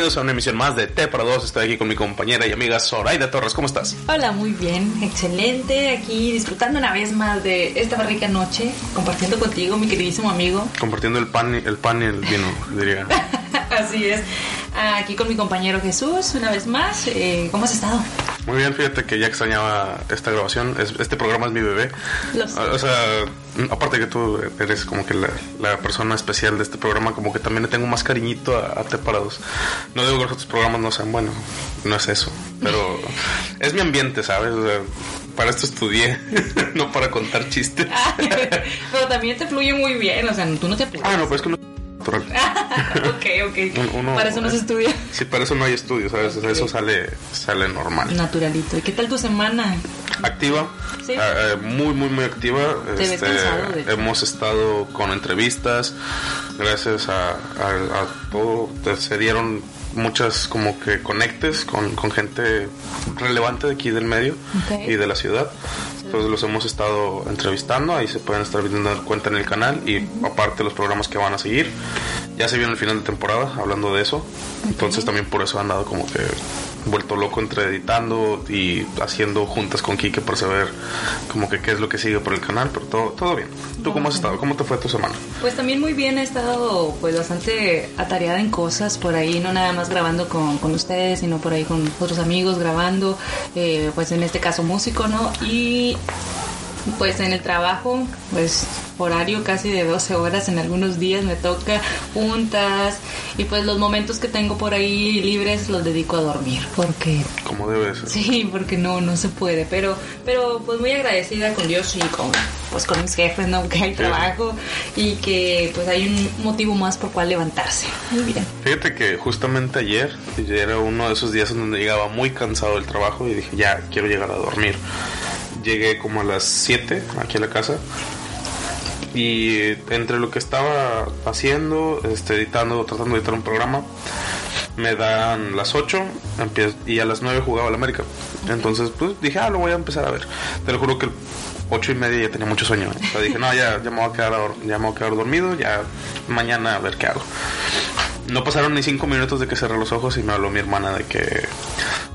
Bienvenidos a una emisión más de T para dos. Estoy aquí con mi compañera y amiga Zoraida Torres. ¿Cómo estás? Hola, muy bien, excelente. Aquí disfrutando una vez más de esta rica noche, compartiendo contigo, mi queridísimo amigo. Compartiendo el pan, el pan y el vino, diría. Así es. Aquí con mi compañero Jesús, una vez más. Eh, ¿Cómo has estado? Muy bien, fíjate que ya extrañaba esta grabación. Es- este programa es mi bebé. Lo sé. O sea, aparte que tú eres como que la, la persona especial de este programa, como que también le tengo más cariñito a, a T para dos. No digo que los otros programas no sean buenos, no es eso. Pero es mi ambiente, ¿sabes? O sea, para esto estudié, no para contar chistes. Pero también te fluye muy bien, o sea, tú no te apuras. Ah, no, pero es que no natural. ok, ok. Un- uno- Para eso no se estudia. Sí, para eso no hay estudio, ¿sabes? O sea, Eso sale, sale normal. Naturalito. ¿Y qué tal tu semana? Activa, Sí. eh, eh, muy, muy, muy activa. Te ves cansado, de hemos estado con entrevistas, gracias a, a- a todo. Se dieron muchas como que conectes con, con gente relevante de aquí del medio y de la ciudad. Entonces los hemos estado entrevistando, ahí se pueden estar viendo cuenta en el canal y aparte los programas que van a seguir. Ya se viene el final de temporada hablando de eso. Entonces también por eso han andado como que vuelto loco entre editando y haciendo juntas con Kike para saber como que qué es lo que sigue por el canal, pero todo, todo bien. ¿Tú cómo has estado? ¿Cómo te fue tu semana? Pues también muy bien, he estado pues bastante atareada en cosas por ahí, no nada más grabando con, con ustedes, sino por ahí con otros amigos grabando, eh, pues en este caso músico, ¿no? Y pues en el trabajo, pues horario casi de 12 horas en algunos días me toca juntas y pues los momentos que tengo por ahí libres los dedico a dormir, porque ¿Cómo debe ser? Sí, porque no, no se puede, pero, pero pues muy agradecida con Dios y con, pues con mis jefes, ¿no? Que hay trabajo y que pues hay un motivo más por cual levantarse. Muy bien. Fíjate que justamente ayer era uno de esos días en donde llegaba muy cansado del trabajo y dije, ya quiero llegar a dormir. Llegué como a las 7 aquí a la casa y entre lo que estaba haciendo, este, editando, tratando de editar un programa, me dan las 8 empie- y a las 9 jugaba el América. Entonces, pues dije, ah, lo voy a empezar a ver. Te lo juro que el 8 y media ya tenía mucho sueño. ¿eh? O sea, dije, no, ya, ya, me voy a quedar, ya me voy a quedar dormido, ya mañana a ver qué hago. No pasaron ni cinco minutos de que cerré los ojos y me habló mi hermana de que,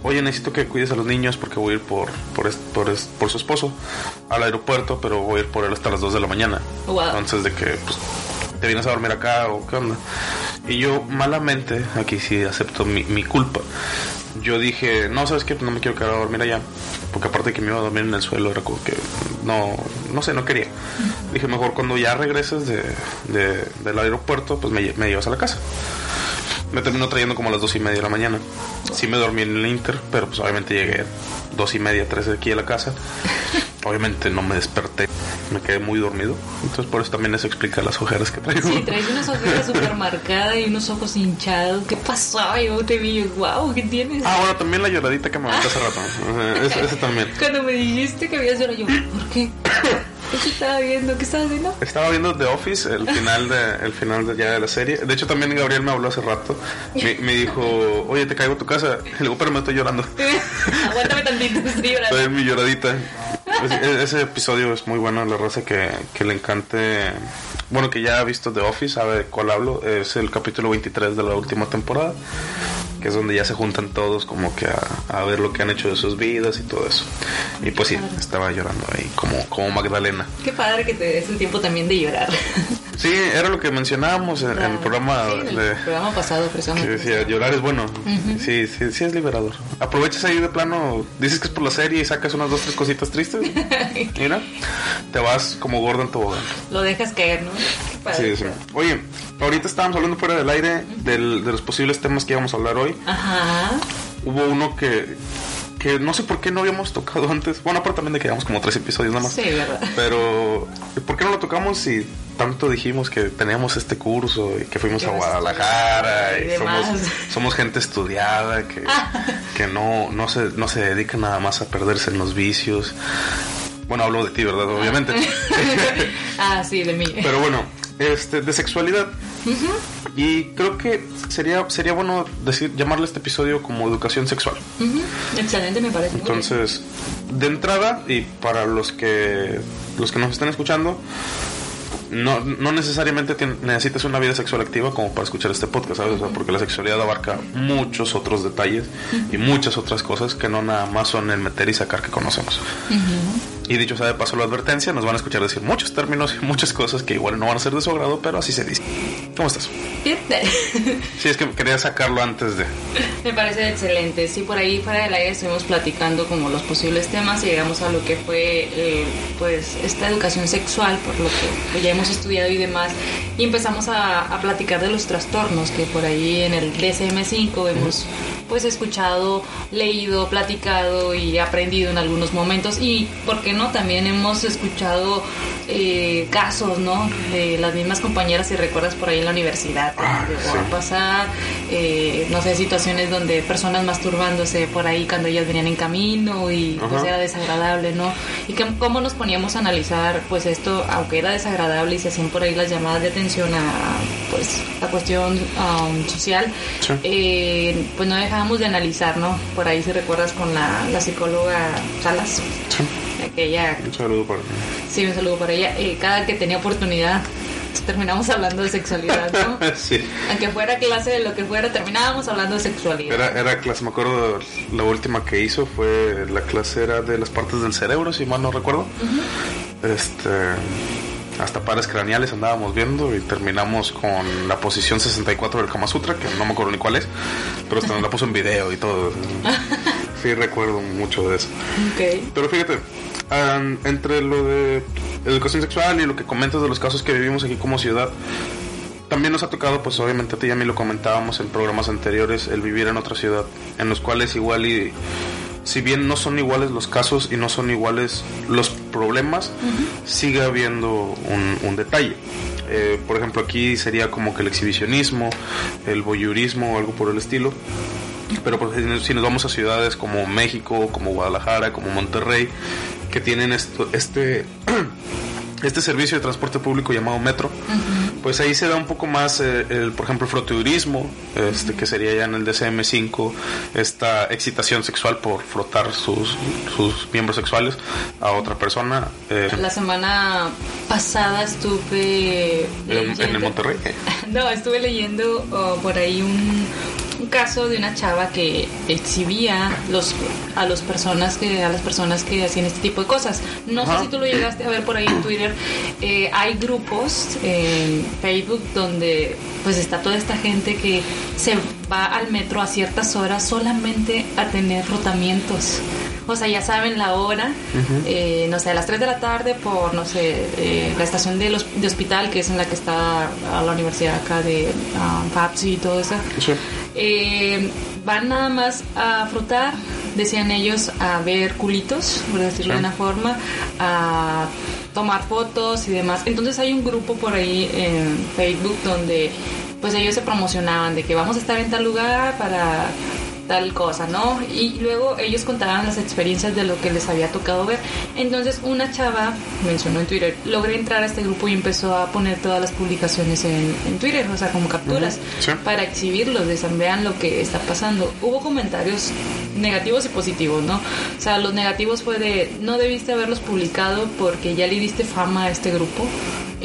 oye, necesito que cuides a los niños porque voy a ir por, por, por, por su esposo al aeropuerto, pero voy a ir por él hasta las 2 de la mañana. Wow. Entonces, de que, pues, te vienes a dormir acá o qué onda. Y yo, malamente, aquí sí acepto mi, mi culpa. Yo dije, no, ¿sabes? Pues no me quiero quedar a dormir allá. Porque aparte que me iba a dormir en el suelo, era como que no, no sé, no quería. Dije, mejor cuando ya regreses de, de- del aeropuerto, pues me llevas a la casa. Me terminó trayendo como a las dos y media de la mañana. Sí me dormí en el Inter, pero pues obviamente llegué dos y media, tres de aquí a la casa. Obviamente no me desperté, me quedé muy dormido. Entonces por eso también eso explica las ojeras que traigo. Sí, traes unas ojeras súper marcadas y unos ojos hinchados. ¿Qué pasó? Yo te vi, wow, ¿qué tienes? Ah, bueno, también la lloradita que me aventé hace rato. Ese también. Cuando me dijiste que habías llorado, yo, ¿por qué? ¿Qué estaba viendo? ¿Qué estabas viendo? Estaba viendo The Office, el final de, el final de ya de la serie. De hecho, también Gabriel me habló hace rato. Me, me dijo, oye, te caigo a tu casa. Le digo, pero me estoy llorando. Aguántame tantito, estoy llorando. Estoy en mi lloradita. Ese, ese episodio es muy bueno, la raza que, que le encante. Bueno, que ya ha visto The Office, sabe de cuál hablo. Es el capítulo 23 de la última temporada. Que es donde ya se juntan todos como que a, a ver lo que han hecho de sus vidas y todo eso. Y pues sí, estaba llorando ahí como, como Magdalena. Qué padre que te des el tiempo también de llorar. Sí, era lo que mencionábamos en, en el programa Sí, en el de... programa pasado, Que precisamente. decía, llorar es bueno. Sí, sí, sí es liberador. Aprovechas ahí de plano, dices que es por la serie y sacas unas dos, tres cositas tristes. Mira, te vas como gordo en tobogán. Lo dejas caer, ¿no? Sí, sí. Oye, ahorita estábamos hablando fuera del aire del- de los posibles temas que íbamos a hablar hoy. Ajá. Hubo uno que, que no sé por qué no habíamos tocado antes. Bueno, aparte también de que llevamos como tres episodios nada más. Sí, ¿verdad? Pero, ¿por qué no lo tocamos si tanto dijimos que teníamos este curso y que fuimos Que a Guadalajara y y somos, somos gente estudiada que, que no, no, se, no se dedica nada más a perderse en los vicios? Bueno, hablo de ti, ¿verdad? Obviamente. ah, sí, de mí. Pero bueno, este, de sexualidad. Y creo que sería, sería bueno decir, llamarle este episodio como educación sexual. Excelente, me parece. muy bien. no, no necesariamente necesitas una vida sexual activa como para escuchar este podcast, ¿sabes? O sea, porque la sexualidad abarca muchos otros detalles y muchas otras cosas que no nada más son el meter y sacar que conocemos. Y dicho sea de paso la advertencia, nos van a escuchar decir muchos términos y muchas cosas que igual no van a ser de su agrado, pero así se dice. ¿Cómo estás? Bien. Sí, es que quería sacarlo antes de... Me parece excelente. Sí, por ahí fuera del aire estuvimos platicando como los posibles temas y llegamos a lo que fue eh, pues esta educación sexual, por lo que pues, ya hemos estudiado y demás. Y empezamos a, a platicar de los trastornos que por ahí en el DSM-5 hemos pues escuchado, leído, platicado y aprendido en algunos momentos. Y, ¿por qué no? También hemos escuchado eh, casos, ¿no? De las mismas compañeras, si recuerdas por ahí en la universidad, Ah, llegó sí. a pasar, eh, no sé, situaciones donde personas masturbándose por ahí cuando ellas venían en camino y pues Ajá. era desagradable, ¿no? Y que, cómo nos poníamos a analizar pues esto, aunque era desagradable y se hacían por ahí las llamadas de atención a pues la cuestión um, social, Sí. eh, pues no de analizar, ¿no? Por ahí si recuerdas con la, la psicóloga Salas, aquella Un saludo para... Sí, un saludo para ella. Eh, cada que tenía oportunidad, terminamos hablando de sexualidad, ¿no? sí. Aunque fuera clase de lo que fuera, terminábamos hablando de sexualidad. Era, era clase, me acuerdo, la última que hizo fue la clase era de las partes del cerebro, si mal no recuerdo. Este, hasta pares craneales andábamos viendo y terminamos con la posición 64 del Kama Sutra, que no me acuerdo ni cuál es, pero hasta nos la puso en video y todo. Sí, recuerdo mucho de eso. Ok. Pero fíjate, an- entre lo de educación sexual y lo que comentas de los casos que vivimos aquí como ciudad, también nos ha tocado, pues obviamente a ti y a mí lo comentábamos en programas anteriores, el vivir en otra ciudad, en los cuales igual y, si bien no son iguales los casos y no son iguales los problemas, sigue habiendo un, un detalle. Eh, por ejemplo, aquí sería como que el exhibicionismo, el voyeurismo o algo por el estilo. Pero pues, si nos- si nos vamos a ciudades como México, como Guadalajara, como Monterrey, que tienen esto, este, este servicio de transporte público llamado metro, pues ahí se da un poco más, eh, el, por ejemplo, el froturismo, este, que sería ya en el DCM5, esta excitación sexual por frotar sus, sus miembros sexuales a otra persona. eh, La semana pasada estuve en, en el Monterrey. No, estuve leyendo oh, por ahí un, un caso de una chava que exhibía los a las personas que a las personas que hacían este tipo de cosas. No Ajá. sé si tú lo llegaste a ver por ahí en Twitter. Eh, hay grupos en Facebook donde pues está toda esta gente que se va al metro a ciertas horas solamente a tener rotamientos. O sea, ya saben la hora, eh, no sé, a las 3 de la tarde por, no sé, eh, la estación de, los, de hospital, que es en la que está a la universidad acá de um, FAPSI y todo eso. Sí. Eh, van nada más a frotar, decían ellos, a ver culitos, por decirlo Sí. de una forma, a tomar fotos y demás. Entonces hay un grupo por ahí en Facebook donde pues ellos se promocionaban de que vamos a estar en tal lugar para tal cosa, ¿no? Y luego ellos contaban las experiencias de lo que les había tocado ver. Entonces una chava mencionó en Twitter, logré entrar a este grupo y empezó a poner todas las publicaciones en, en Twitter, o sea, como capturas, sí. para exhibirlos, de vean lo que está pasando. Hubo comentarios negativos y positivos, ¿no? O sea, los negativos fue de, no debiste haberlos publicado porque ya le diste fama a este grupo.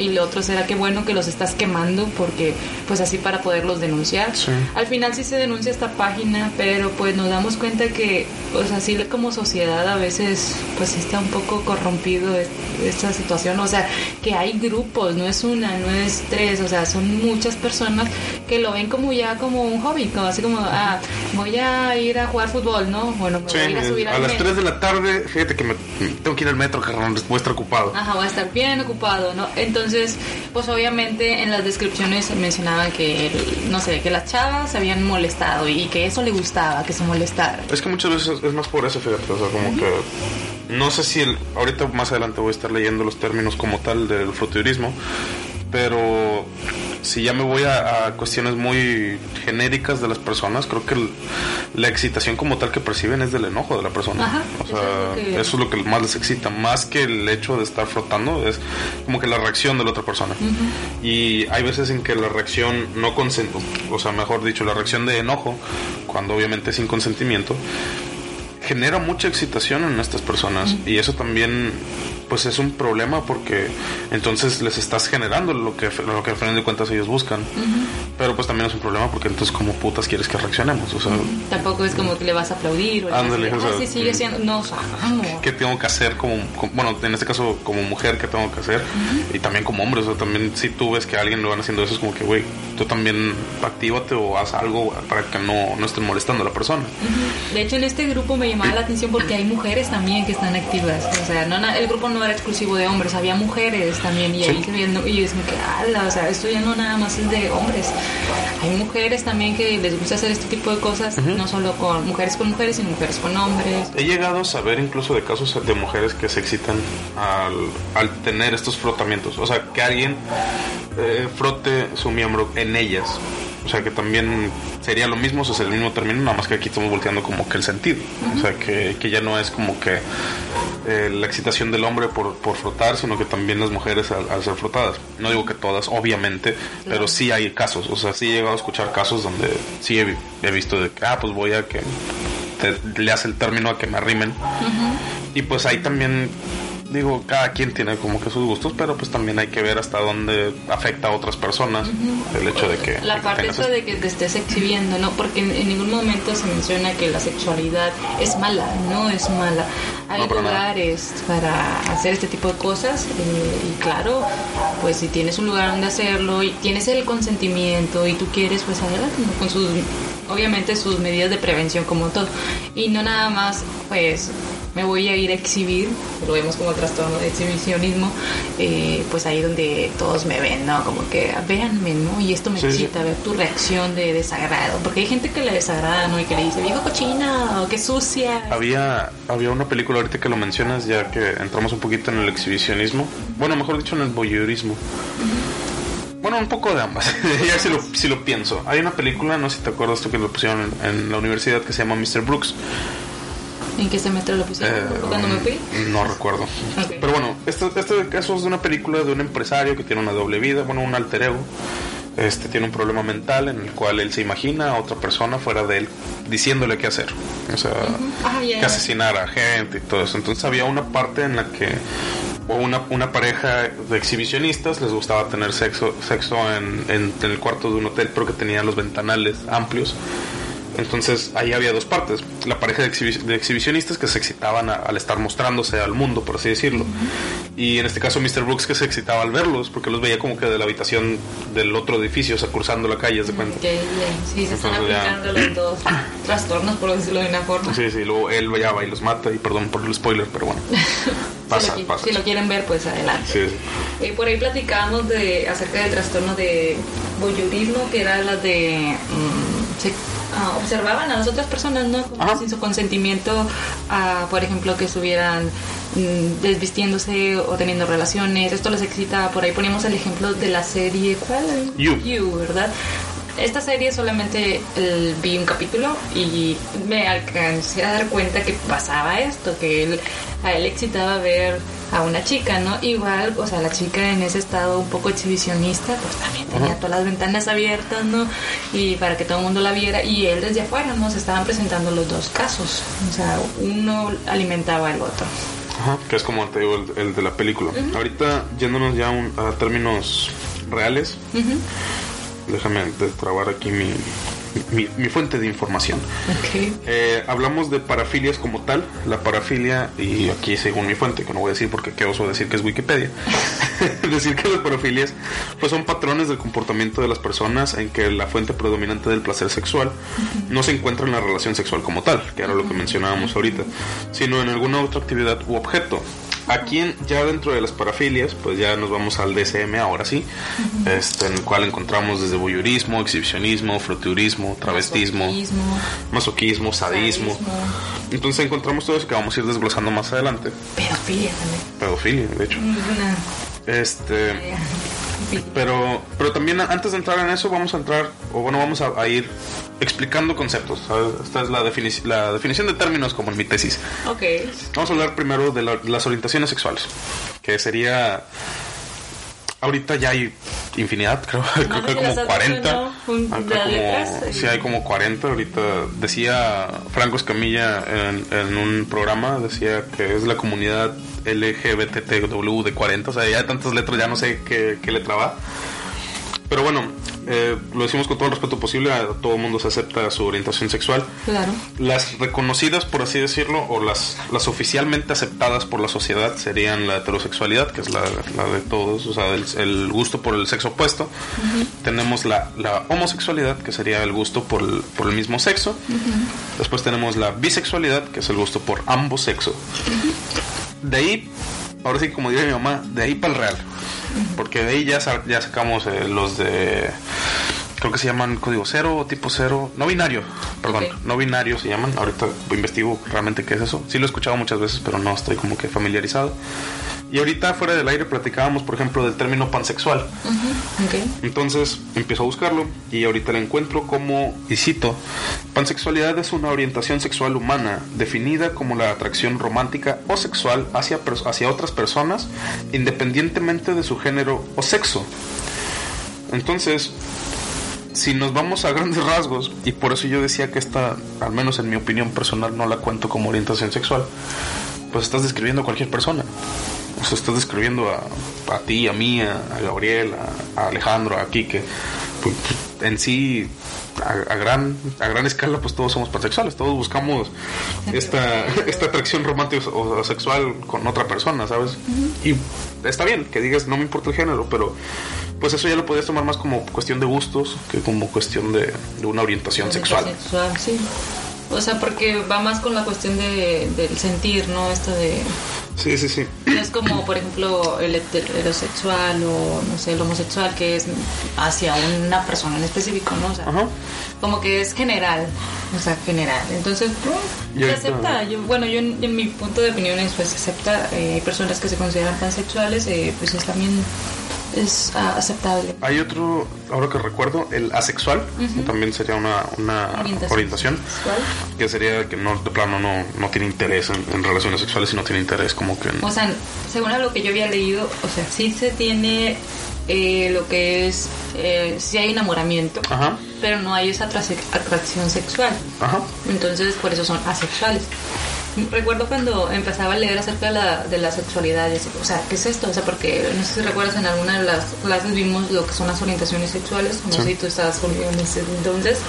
Y lo otro será que bueno que los estás quemando porque pues así para poderlos denunciar. Sí. Al final sí se denuncia esta página, pero pues nos damos cuenta que pues así como sociedad a veces pues está un poco corrompido es- esta situación, o sea, que hay grupos, no es una, no es tres, o sea, son muchas personas que lo ven como ya como un hobby, como así como, ah, voy a ir a jugar fútbol, ¿no? Bueno, me Sí, voy a ir a subir a al las metro. 3 de la tarde, fíjate que me tengo que ir al metro, carnal, voy a estar ocupado. Ajá, va a estar bien ocupado, ¿no? Entonces, pues obviamente en las descripciones mencionaban que, no sé, que las chavas se habían molestado y que eso le gustaba, que se molestara. Es que muchas veces es más por eso, fíjate, o sea, como que no sé si el, ahorita más adelante voy a estar leyendo los términos como tal del fruturismo, pero si ya me voy a, a cuestiones muy genéricas de las personas, creo que el- la excitación como tal que perciben es del enojo de la persona. Ajá, o sea, eso es lo que- eso es lo que más les excita, más que el hecho de estar flotando, es como que la reacción de la otra persona. Y hay veces en que la reacción no consent, o sea, mejor dicho, la reacción de enojo, cuando obviamente es sin consentimiento, genera mucha excitación en estas personas. Y eso también pues es un problema porque entonces les estás generando lo que, lo que al final de cuentas ellos buscan. Pero pues también es un problema porque entonces como putas quieres que reaccionemos, o sea... Tampoco es como que le vas a aplaudir o le vas a Ándale, o sea, "Ah, sí, sigue siendo... No, o sea. ¿Qué tengo que hacer como, como- bueno, en este caso como mujer, qué tengo que hacer? Y también como hombre, o sea, también si tú ves que a alguien lo van haciendo eso, es como que, güey, tú también actívate o haz algo para que no, no estén molestando a la persona. De hecho, en este grupo me llamaba la atención porque hay mujeres también que están activas. O sea, no, el grupo no era exclusivo de hombres, había mujeres también. Y ahí se veían, y yo decía que, ala, o sea, esto ya no nada más es de hombres. Hay mujeres también que les gusta hacer este tipo de cosas, no solo con mujeres con mujeres, sino mujeres con hombres. He llegado a saber incluso de casos de mujeres que se excitan al, al tener estos frotamientos. O sea, que alguien eh, frote su miembro en ellas. O sea, que también sería lo mismo, o sea, es el mismo término, nada más que aquí estamos volteando como que el sentido. O sea, que, que ya no es como que eh, la excitación del hombre por, por frotar, sino que también las mujeres al, al ser frotadas. No digo que todas, obviamente, pero sí hay casos. O sea, sí he llegado a escuchar casos donde sí he, vi- he visto de que, ah, pues voy a que te- le hace el término a que me arrimen. Y pues ahí también, digo, cada quien tiene como que sus gustos, pero pues también hay que ver hasta dónde afecta a otras personas el hecho de que... La parte esta de que te estés exhibiendo, ¿no? Porque en, en ningún momento se menciona que la sexualidad es mala, no es mala. Hay No, lugares para hacer este tipo de cosas eh, y claro, pues si tienes un lugar donde hacerlo y tienes el consentimiento y tú quieres, pues adelante, con sus, obviamente sus medidas de prevención como todo. Y no nada más, pues me voy a ir a exhibir, lo vemos como trastorno de exhibicionismo, eh, pues ahí donde todos me ven, ¿no? Como que véanme, ¿no? Y esto me Sí, sí. excita, ver tu reacción de desagrado, porque hay gente que le desagrada, ¿no? Y que le dice, viejo cochina, o qué sucia. Había, había una película ahorita que lo mencionas, ya que entramos un poquito en el exhibicionismo. Bueno, mejor dicho, en el voyeurismo. Bueno, un poco de ambas. ya si lo, si lo pienso. Hay una película, no sé si te acuerdas tú que lo pusieron en, en la universidad, que se llama Mr. Brooks. ¿En qué semestre lo pusieron? Eh, ¿Cuándo me fui? No recuerdo. Pero bueno, este, este caso es de una película de un empresario que tiene una doble vida, bueno, un alter ego. Este tiene un problema mental en el cual él se imagina a otra persona fuera de él diciéndole qué hacer. O sea, Ah, que asesinar a gente y todo eso. Entonces había una parte en la que o una, una pareja de exhibicionistas les gustaba tener sexo, sexo en, en- en el cuarto de un hotel, pero que tenía los ventanales amplios. Entonces ahí había dos partes. La pareja de, exhibi- de exhibicionistas que se excitaban a- al estar mostrándose al mundo, por así decirlo. Y en este caso Mr. Brooks que se excitaba al verlos, porque los veía como que de la habitación del otro edificio, o sea, cruzando la calle, ¿haz de cuenta. Ok, ya. Sí, se están Entonces, ya. aplicando los dos trastornos, por decirlo de una forma. Sí, sí, luego él ya va y los mata, y perdón por el spoiler, pero bueno. Pasa, si, lo, pasa. si lo quieren ver, pues adelante. Sí, sí. Eh, por ahí platicábamos de, acerca del trastorno de voyeurismo, que era la de... mm, ah, observaban a las otras personas, ¿no? Como sin su consentimiento, ah, por ejemplo, que estuvieran mm, desvistiéndose o teniendo relaciones. Esto les excitaba. Por ahí poníamos el ejemplo de la serie... ¿Cuál? You. ¿verdad? Esta serie solamente eh, vi un capítulo y me alcancé a dar cuenta que pasaba esto, que él, a él excitaba ver a una chica, ¿no? Igual, o sea, la chica en ese estado un poco exhibicionista, pues también tenía todas las ventanas abiertas, ¿no? Y para que todo el mundo la viera, y él desde afuera, ¿no? Se estaban presentando los dos casos, o sea, uno alimentaba al otro. Ajá, que es como te digo, el, el de la película. Ahorita, yéndonos ya un- a términos reales, Ujú. Déjame destrabar aquí mi, mi, mi fuente de información. Eh, hablamos de parafilias como tal. La parafilia, y aquí según mi fuente, que no voy a decir porque qué oso decir que es Wikipedia, decir que las parafilias pues son patrones del comportamiento de las personas en que la fuente predominante del placer sexual no se encuentra en la relación sexual como tal, que era lo que mencionábamos ahorita, sino en alguna otra actividad u objeto. Aquí en- ya dentro de las parafilias, pues ya nos vamos al DSM ahora sí, este, en el cual encontramos desde voyeurismo, exhibicionismo, froturismo, travestismo, Masoquismo, masoquismo, sadismo. sadismo, Entonces encontramos todo eso que vamos a ir desglosando más adelante. Pedofilia también. Pedofilia, de hecho. Este, pero, pero también antes de entrar en eso vamos a entrar, o bueno, vamos a, a ir explicando conceptos. ¿sabes? Esta es la, la definición de términos como en mi tesis. Ok. Vamos a hablar primero de la- las orientaciones sexuales, que sería... Ahorita ya hay infinidad, creo, creo que como 40. sí, hay como 40. Ahorita decía Franco Escamilla en, en un programa, decía que es la comunidad LGBTW de 40. O sea, ya hay tantas letras, ya no sé qué, qué letra va. Pero bueno, eh, lo decimos con todo el respeto posible, a todo el mundo se acepta su orientación sexual. Claro. Las reconocidas, por así decirlo, o las, las oficialmente aceptadas por la sociedad serían la heterosexualidad, que es la, de todos, o sea, el, gusto por el sexo opuesto. Tenemos la, la, homosexualidad, que sería el gusto por el, por el mismo sexo. Después tenemos la bisexualidad, que es el gusto por ambos sexos. De ahí, ahora sí, como diría mi mamá, de ahí para el real. Porque de ahí ya, ya sacamos eh, los de. Creo que se llaman código cero o tipo cero. No binario, perdón. No binario se llaman. Ahorita investigo realmente qué es eso. Sí lo he escuchado muchas veces, pero no estoy como que familiarizado. Y ahorita fuera del aire platicábamos, por ejemplo, del término pansexual. Entonces empiezo a buscarlo y ahorita lo encuentro como, y cito, pansexualidad es una orientación sexual humana definida como la atracción romántica o sexual hacia, hacia otras personas independientemente de su género o sexo. Entonces, si nos vamos a grandes rasgos, y por eso yo decía que esta, al menos en mi opinión personal, no la cuento como orientación sexual, pues estás describiendo a cualquier persona. Sea, estás describiendo a, a ti, a mí, a, Gabriel, a, Alejandro, a Quique. Pues, pues, en sí, a, gran a gran escala, pues todos somos pansexuales, todos buscamos esta, esta atracción romántica o sexual con otra persona, ¿sabes? Y está bien que digas, no me importa el género, pero pues eso ya lo podrías tomar más como cuestión de gustos que como cuestión de, una orientación sexual. Sexual, sí. O sea, porque va más con la cuestión de, del sentir, ¿no? Esto de... Sí, sí, sí. Es como, por ejemplo, el heterosexual o, no sé, el homosexual, que es hacia una persona en específico, ¿no? O sea, como que es general, o sea, general. Entonces, se acepta. Yo, bueno, yo en, mi punto de opinión es, pues, se acepta. Eh, hay personas que se consideran pansexuales, eh, pues es también es ah, aceptable. Hay otro, ahora que recuerdo, el asexual, también sería una, una orientación, que sería que no de plano no, no tiene interés en, relaciones sexuales y no tiene interés como que... O sea, según lo que yo había leído, o sea, sí se tiene eh, lo que es, eh, sí hay enamoramiento, pero no hay esa atracción sexual. Entonces, por eso son asexuales. Recuerdo cuando empezaba a leer acerca de la, de la sexualidad, y o sea, ¿qué es esto? O sea, porque no sé si recuerdas en alguna de las clases vimos lo que son las orientaciones sexuales, no sé si tú estabas conmigo en ese entonces,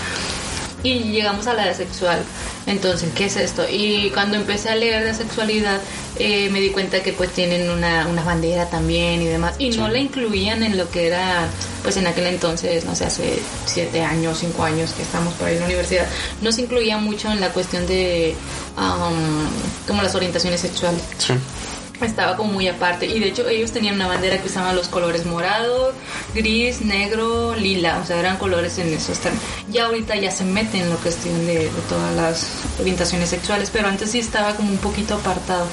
y llegamos a la de sexual. Entonces, ¿qué es esto? Y cuando empecé a leer de sexualidad, eh, me di cuenta que pues tienen una, una bandera también y demás. Y no la incluían en lo que era, pues en aquel entonces, no sé, hace siete años, cinco años que estamos por ahí en la universidad, no se incluía mucho en la cuestión de um, como las orientaciones sexuales. Sí estaba como muy aparte. Y de hecho ellos tenían una bandera que usaban los colores morado, gris, negro, lila. O sea, eran colores en esos Ya ahorita ya se meten en la cuestión de, todas las orientaciones sexuales, pero antes sí estaba como un poquito apartado.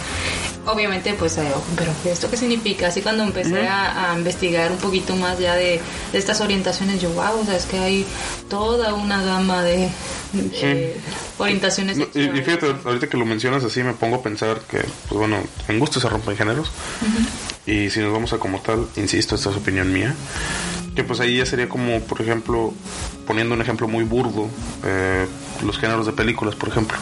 Obviamente, pues, pero ¿esto qué significa? Así cuando empecé a, investigar un poquito más ya de, estas orientaciones, yo, wow, o sea, es que hay toda una gama de, orientaciones. Y, fíjate, ahorita que lo mencionas así, me pongo a pensar que, pues bueno, en gusto se rompen géneros. Y si nos vamos a como tal, insisto, esta es opinión mía, que pues ahí ya sería como, por ejemplo, poniendo un ejemplo muy burdo, eh, los géneros de películas, por ejemplo.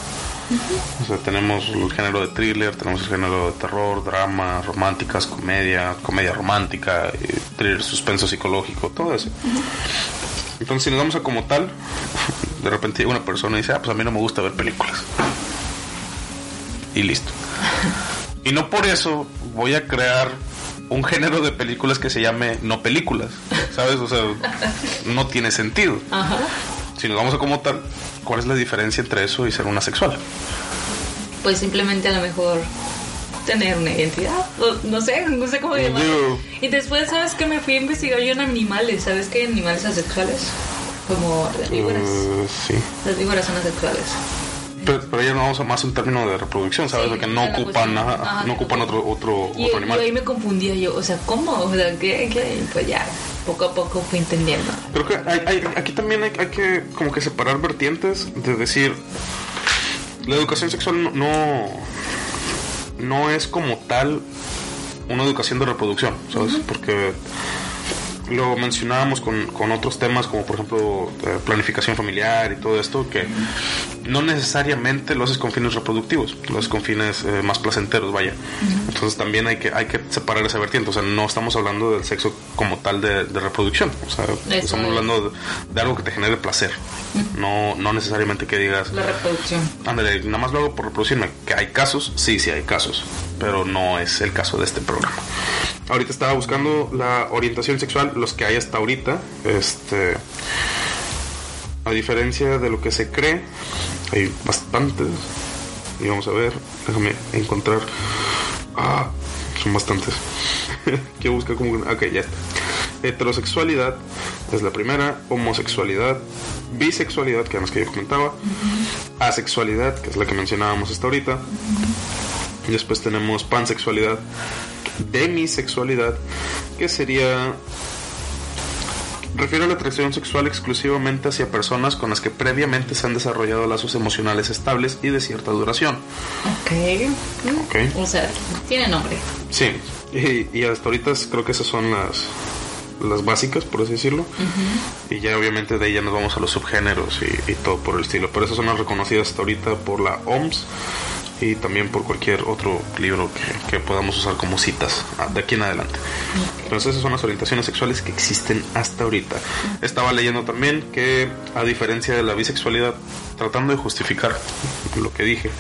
O sea, tenemos el género de thriller, tenemos el género de terror, drama, románticas, comedia, comedia romántica, thriller, suspenso psicológico, todo eso. Entonces, si nos vamos a como tal, de repente llega una persona y dice, ah, pues a mí no me gusta ver películas. Y listo. Y no por eso voy a crear un género de películas que se llame no películas, ¿sabes? O sea, no tiene sentido. Si nos vamos a como tal, ¿cuál es la diferencia entre eso y ser una sexual? Pues simplemente a lo mejor tener una identidad, no sé, no sé cómo llamarlo. Y después, ¿sabes que Me fui a investigar yo en animales, ¿sabes qué? Animales asexuales, como las víboras. Uh, sí. Las víboras son asexuales. Pero, ya no vamos a más un término de reproducción, ¿sabes? de que no ocupan, no ocupan otro, otro, y, animal. Y ahí me confundía yo, o sea, ¿cómo? O sea, ¿qué? qué? Pues ya, poco a poco fui entendiendo. Creo que hay, aquí también hay, hay, que como que separar vertientes de decir, la educación sexual no, no es como tal una educación de reproducción, ¿sabes? Porque lo mencionábamos con, con otros temas como por ejemplo eh, planificación familiar y todo esto, que no necesariamente lo haces con fines reproductivos, lo haces con fines eh, más placenteros, vaya. Entonces también hay que, hay que separar esa vertiente, o sea, no estamos hablando del sexo como tal de, de reproducción, o sea, estamos hablando de, de, algo que te genere placer, no, no necesariamente que digas... La reproducción. Ándale, nada más lo hago por reproducirme, que hay casos, sí, sí hay casos, pero no es el caso de este programa. Ahorita estaba buscando la orientación sexual, los que hay hasta ahorita, este... A diferencia de lo que se cree, hay bastantes. Y vamos a ver, déjame encontrar. Ah, son bastantes. Quiero buscar como. Ok, ya. Heterosexualidad es la primera. Homosexualidad. Bisexualidad, que la que yo comentaba. Asexualidad, que es la que mencionábamos hasta ahorita. Después tenemos pansexualidad. Demisexualidad, que sería refiere a la atracción sexual exclusivamente hacia personas con las que previamente se han desarrollado lazos emocionales estables y de cierta duración. Ok. Ok. O sea, tiene nombre. Sí, y, y hasta ahorita creo que esas son las, las básicas, por así decirlo. Y ya obviamente de ahí ya nos vamos a los subgéneros y, y todo por el estilo. Pero esas son las reconocidas hasta ahorita por la OMS y también por cualquier otro libro que, que, podamos usar como citas de aquí en adelante. Entonces esas son las orientaciones sexuales que existen hasta ahorita. Estaba leyendo también que a diferencia de la bisexualidad, tratando de justificar lo que dije,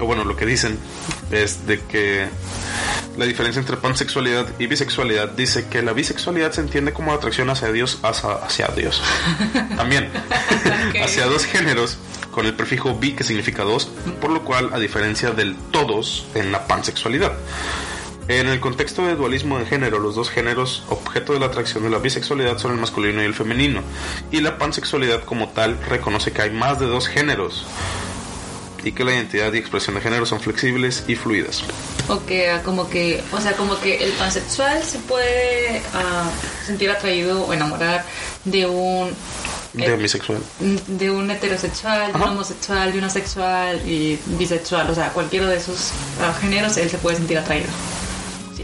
o bueno, lo que dicen, es de que la diferencia entre pansexualidad y bisexualidad dice que la bisexualidad se entiende como atracción hacia Dios, hacia, hacia Dios. También, okay. hacia dos géneros con el prefijo bi que significa dos, por lo cual a diferencia del todos en la pansexualidad. En el contexto de dualismo de género, los dos géneros objeto de la atracción de la bisexualidad son el masculino y el femenino, y la pansexualidad como tal reconoce que hay más de dos géneros y que la identidad y expresión de género son flexibles y fluidas. Ok, como que, o sea, como que el pansexual se puede uh, sentir atraído o enamorar de un de bisexual. De un heterosexual, de un homosexual, de un asexual y bisexual. O sea, cualquiera de esos géneros él se puede sentir atraído.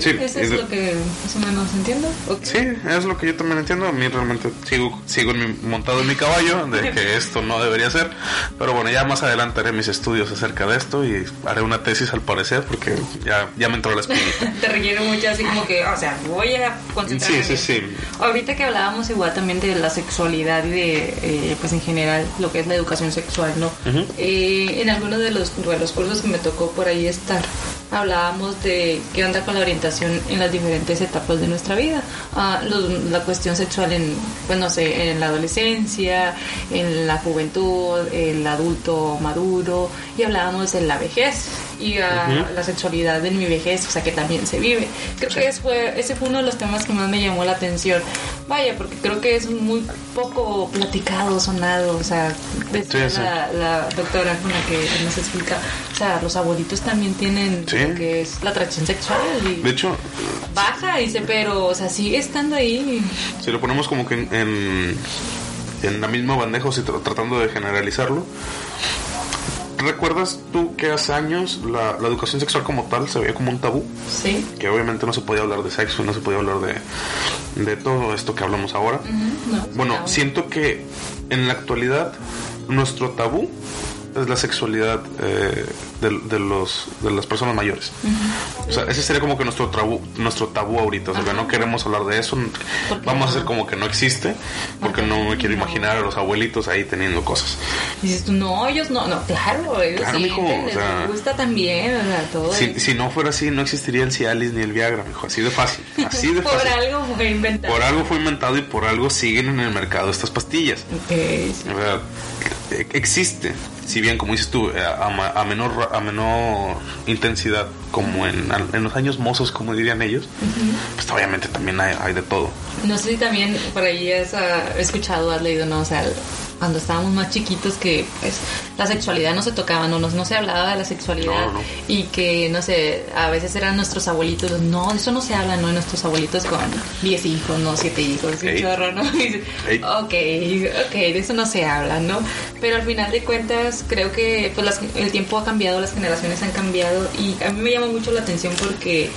Sí, ¿Eso es, de... lo que más o menos entiendo? Okay. Sí, es lo que yo también entiendo. A mí realmente sigo, sigo en mi, montado en mi caballo de que esto no debería ser. Pero bueno, ya más adelante haré mis estudios acerca de esto y haré una tesis al parecer porque ya, ya me entró la espinita. Te requiere mucho así como que, o sea, voy a concentrarme. Sí, sí, sí. Ahorita que hablábamos igual también de la sexualidad y de, eh, pues en general, lo que es la educación sexual, ¿no? Uh -huh. eh, en algunos de los, de los cursos que me tocó por ahí estar, hablábamos de qué onda con la orientación en las diferentes etapas de nuestra vida. Uh, los, la cuestión sexual en, pues no sé, en la adolescencia, en la juventud, el adulto maduro, y hablábamos de la vejez y uh, uh -huh. la sexualidad en mi vejez, o sea, que también se vive. Creo sí. que ese fue, ese fue uno de los temas que más me llamó la atención. Vaya, porque creo que es muy poco platicado, sonado, o sea, sí, sí. La, la, doctora con la que nos explica, sea, los abuelitos también tienen lo que es la atracción sexual. Y de hecho, baja, dice, pero, o sea, sigue estando ahí. Si lo ponemos como que en, en, en la misma bandeja, o si tratando de generalizarlo, ¿Recuerdas tú que hace años la, la, educación sexual como tal se veía como un tabú? Sí. Que obviamente no se podía hablar de sexo, no se podía hablar de, de todo esto que hablamos ahora. Uh -huh. no, bueno, no. siento que en la actualidad nuestro tabú es la sexualidad eh, de, de, los, de las personas mayores. Uh -huh. O sea, ese sería como que nuestro tabú, nuestro tabú ahorita. O sea, que no queremos hablar de eso. Vamos a hacer como que no existe. Porque no me quiero imaginar a los abuelitos ahí teniendo cosas. Dices tú, no, ellos no, no, claro, ellos claro, mijo, o sea, les gusta también, o sea, todo. Si, si, no fuera así, no existiría el Cialis ni el Viagra, mijo. Así de fácil. Así de por fácil. algo fue inventado. Por algo fue inventado y por algo siguen en el mercado estas pastillas. Okay, sí. O sea, existe si bien como dices tú a, a, menor a menor intensidad como en, en los años mozos como dirían ellos uh -huh. pues obviamente también hay, hay, de todo no sé si también por ahí has uh, escuchado has leído no o sea cuando estábamos más chiquitos que pues la sexualidad no se tocaba, no, no, no se hablaba de la sexualidad no, no. y que no sé, a veces eran nuestros abuelitos, no, de eso no se habla, no, nuestros abuelitos con 10 hijos, no, 7 hijos, un chorro, ¿no? hey. Ok, ok, de eso no se habla, ¿no? Pero al final de cuentas creo que pues las, el tiempo ha cambiado, las generaciones han cambiado y a mí me llama mucho la atención porque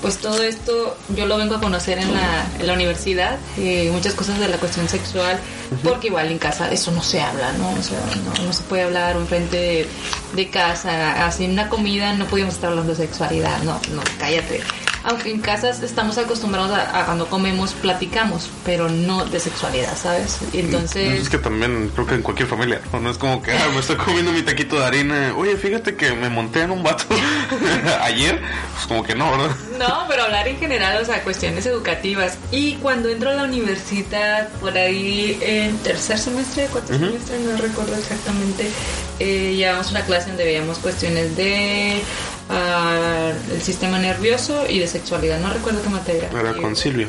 pues todo esto yo lo vengo a conocer en la, en la universidad, eh, muchas cosas de la cuestión sexual, porque igual en casa eso no se habla, ¿no? O sea, no, no se puede hablar enfrente de, de casa, así en una comida no podíamos estar hablando de sexualidad, no, no, cállate. Aunque en casas estamos acostumbrados a, a cuando comemos platicamos, pero no de sexualidad, ¿sabes? Y entonces... Es que también creo que en cualquier familia, ¿no? Es como que, ah, me estoy comiendo mi taquito de harina. Oye, fíjate que me monté en un vato ayer. Pues como que no, ¿verdad? No, pero hablar en general, o sea, cuestiones educativas. Y cuando entro a la universidad, por ahí en tercer semestre, cuarto semestre, no recuerdo exactamente, eh, llevamos una clase donde veíamos cuestiones de el sistema nervioso y de sexualidad. No recuerdo qué materia. Era con Silvia.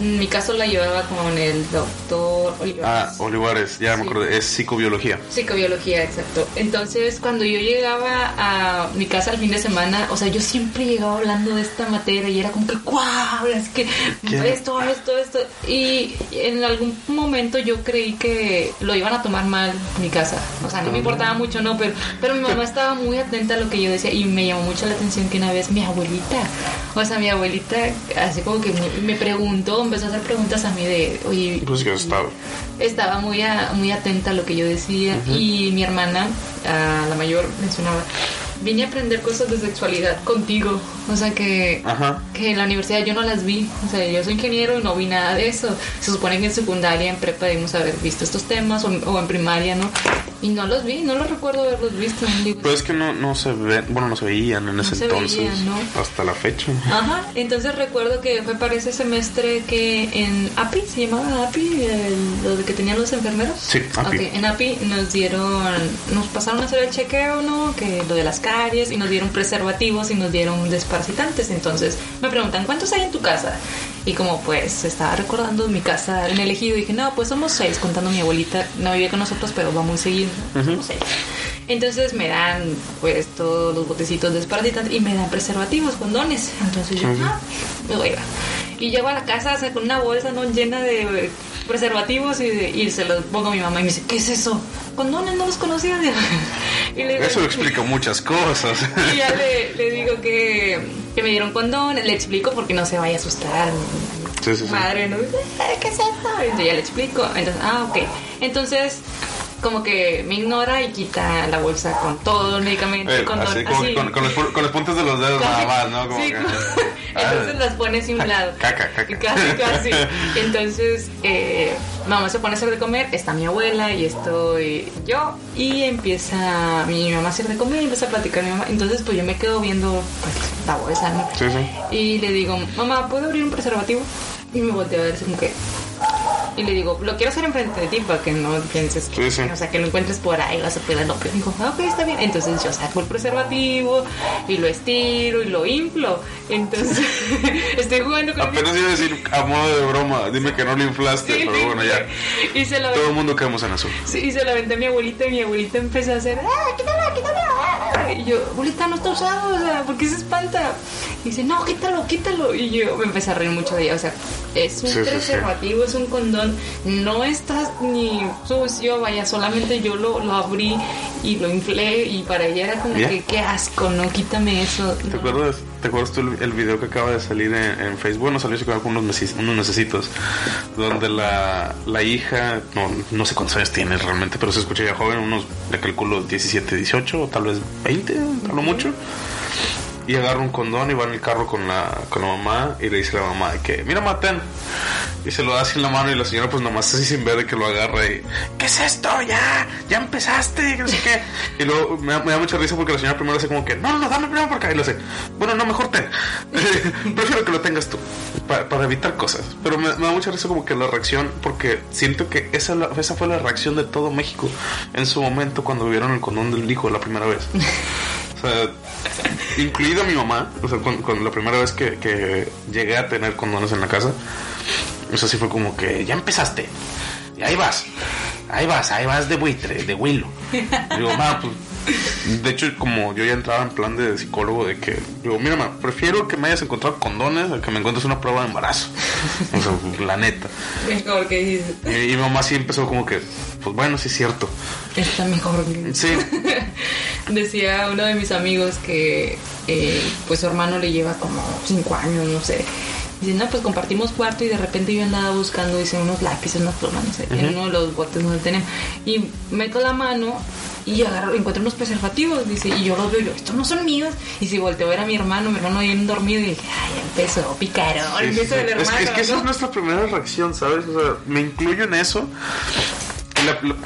En mi caso la llevaba con el doctor Olivares. Ah, Olivares, ya me acordé. Es psicobiología. Psicobiología, exacto. Entonces, cuando yo llegaba a mi casa el fin de semana, o sea, yo siempre llegaba hablando de esta materia y era como que, ¡guau! Es que ¿Qué? esto, esto, esto. Y en algún momento yo creí que lo iban a tomar mal mi casa. O sea, no me importaba mucho, no, pero, pero mi mamá estaba muy atenta a lo que yo decía y me llamó mucho la atención que una vez mi abuelita, o sea, mi abuelita, así como que me, preguntó, empezó a hacer preguntas a mí de, oye, Pues que estaba. estaba muy, a- muy atenta a lo que yo decía y mi hermana, a la mayor, mencionaba, vine a aprender cosas de sexualidad contigo. O sea que, Ajá. que en la universidad yo no las vi. O sea, yo soy ingeniero y no vi nada de eso. Se supone que en secundaria, en prepa debimos haber visto estos temas o, o en primaria, ¿no? Y no los vi, no los recuerdo haberlos visto. Digo, Pues es que no, no se ven, bueno, no se veían en ese se entonces. veían, ¿no? Hasta la fecha. Ajá, entonces recuerdo que fue para ese semestre que en API, se llamaba API, el- lo que tenían los enfermeros. Sí, API. Ok, en API nos dieron, nos pasaron a hacer el chequeo, ¿no? Que lo de las caries y nos dieron preservativos y nos dieron desparasitantes. Entonces me preguntan, ¿cuántos hay en tu casa? Y como pues estaba recordando mi casa en el ejido, dije, no, pues somos seis, contando mi abuelita, no vivía con nosotros, pero va muy seguido. Somos seis. Entonces me dan pues todos los botecitos de desparasitantes y me dan preservativos, condones. Entonces yo, ah, me voy a llevar. Y llego a la casa o sea, con una bolsa no llena de preservativos y, y se los pongo a mi mamá y me dice, ¿qué es eso? Condones, no los conocía. y le digo, Eso explica muchas cosas. y ya le, le digo que, que me dieron condones, le explico porque no se vaya a asustar. Sí, sí, sí. Madre, ¿no? "Eh, ¿Qué es esto? Entonces ya le explico. Entonces, ah, ok. Entonces, como que me ignora y quita la bolsa con todo el medicamento, Eh, condón, así como así. con, con los, con los puntos de los dedos nada más, ¿no? Como Sí, que- como- entonces Ah. las pone hacia un lado. Caca, caca. Casi, casi. Entonces, eh, mamá se pone a hacer de comer, está mi abuela y estoy yo. Y empieza mi mamá a hacer de comer y empieza a platicar mi mamá. Entonces, pues yo me quedo viendo pues, la bolsa, ¿no? Sí, sí. Y le digo, mamá, ¿puedo abrir un preservativo? Y me volteó a ver así como que... Y le digo, lo quiero hacer enfrente de ti para que no pienses que, Sí, sí. o sea, que lo encuentres por ahí, vas a pedir no. Pero dijo, ah, ok, está bien. Entonces yo saco el preservativo y lo estiro y lo inflo. Entonces estoy jugando con Apenas iba a decir a modo de broma, dime que no lo inflaste, Sí, pero bueno, ya. Y se lo Todo el mundo quedamos en. Sí, y se la aventé a mi abuelita y mi abuelita empezó a hacer, ¡ah, quítalo, quítalo! ah". Y yo, abuelita, no está usado, o sea, ¿por qué se espanta? Y dice, no, quítalo, quítalo. Y yo me empecé a reír mucho de ella, o sea, es un preservativo, es un condón, no está ni sucio, vaya, solamente yo lo, lo abrí y lo inflé y para ella era como ¿Ya? que, qué asco, no, quítame eso. ¿Te No. acuerdas, ¿Te acuerdas tú el, el video que acaba de salir en, en Facebook? Bueno, salió hace unos, meses, unos mesecitos, donde la, la hija, no, no sé cuántos años tiene realmente, pero se escucha ya joven, unos, le calculo 17, 18 o tal vez 20, a lo mucho. Y agarra un condón y va en el carro con la, con la mamá y le dice a la mamá que, mira, maten. Y se lo da así en la mano y la señora pues nomás así sin ver de que lo agarra y, ¿qué es esto? Ya, ya empezaste, no sé qué. Y luego me da, me da mucha risa porque la señora primero hace como que, no, no, dame primero por acá. Y lo hace, bueno, no, mejor te. Prefiero que lo tengas tú, pa- para evitar cosas. Pero me, me da mucha risa como que la reacción, porque siento que esa, esa fue la reacción de todo México en su momento cuando vieron el condón del hijo la primera vez. O sea, incluida mi mamá, o sea, con, la primera vez que, que llegué a tener condones en la casa, o sí fue como que ya empezaste, y ahí vas, ahí vas, ahí vas de buitre, de huilo. Digo, ma, pues, de hecho, como yo ya entraba en plan de psicólogo, de que, digo, mira, prefiero que me hayas encontrado condones a que me encuentres una prueba de embarazo. O sea, la neta. Es como que dices, Y, y mi mamá sí empezó como que, pues bueno, sí es cierto. está mejor. Sí. decía uno de mis amigos que eh, pues su hermano le lleva como cinco años, no sé. Dice, no, pues compartimos cuarto y de repente yo andaba buscando, unos lápices, unas plumas, no sé, en uno de los botes donde tenemos. Y meto la mano y agarro, encuentro unos preservativos, dice, y yo los veo, yo, estos no son míos. Y si volteo a ver a mi hermano, mi hermano bien dormido, y dije, ay, empezó, picarón, Sí, empezó sí. el Es, hermano. que, es que esa es nuestra primera reacción, ¿sabes? O sea, me incluyo en eso. La- la-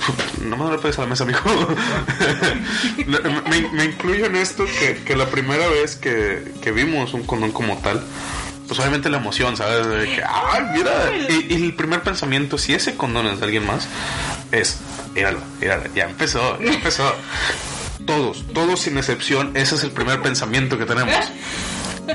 no me lo pegues a la mesa, me, me incluyo en esto que, que la primera vez que, que vimos un condón como tal, pues obviamente la emoción, ¿sabes? ¡ay, mira! Y, y el primer pensamiento, si ese condón es de alguien más, es, míralo, míralo, ya empezó, ya empezó. Todos, todos sin excepción, ese es el primer pensamiento que tenemos.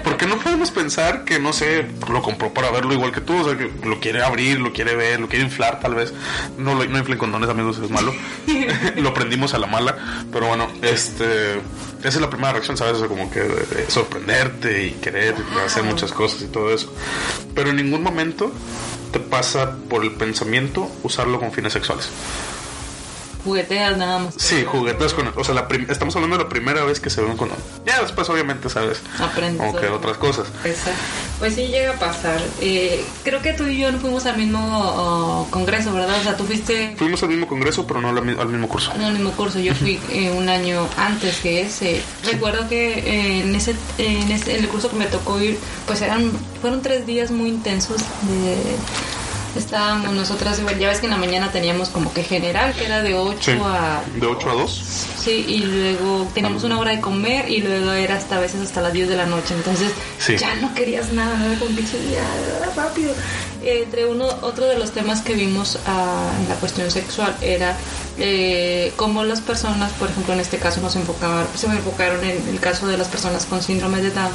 Porque no podemos pensar que, no sé, lo compró para verlo igual que tú, o sea, que lo quiere abrir, lo quiere ver, lo quiere inflar tal vez. No, lo, no inflen condones, amigos, es malo. lo prendimos a la mala, pero bueno, este... Esa es la primera reacción, ¿sabes? O sea, como que eh, sorprenderte y querer hacer muchas cosas y todo eso. Pero en ningún momento te pasa por el pensamiento usarlo con fines sexuales. Jugueteas nada más. Sí, juguetes con... O sea, la estamos hablando de la primera vez que se ve un condón. Ya después, obviamente, ¿sabes? Aprendes Como que algo. otras cosas. Exacto. Pues sí llega a pasar. Eh, creo que tú y yo no fuimos al mismo congreso, ¿verdad? O sea, tú fuiste Fuimos al mismo congreso, pero no al, mi- al mismo curso. en el mismo curso. Yo fui eh, un año antes que ese. Recuerdo que eh, en ese, en ese, en el curso que me tocó ir, pues eran, fueron tres días muy intensos de estábamos nosotras igual, ya ves que en la mañana teníamos como que general que era de 8 Sí. a De 8 a 2. Sí, y luego teníamos una hora de comer y luego era hasta a veces hasta las 10 de la noche. Entonces Sí. ya no querías nada, ¿no? como que ya, rápido. Eh, entre uno, otro de los temas que vimos ah, en la cuestión sexual era eh, cómo las personas, por ejemplo en este caso nos enfocaron, se me enfocaron en el caso de las personas con síndrome de Down,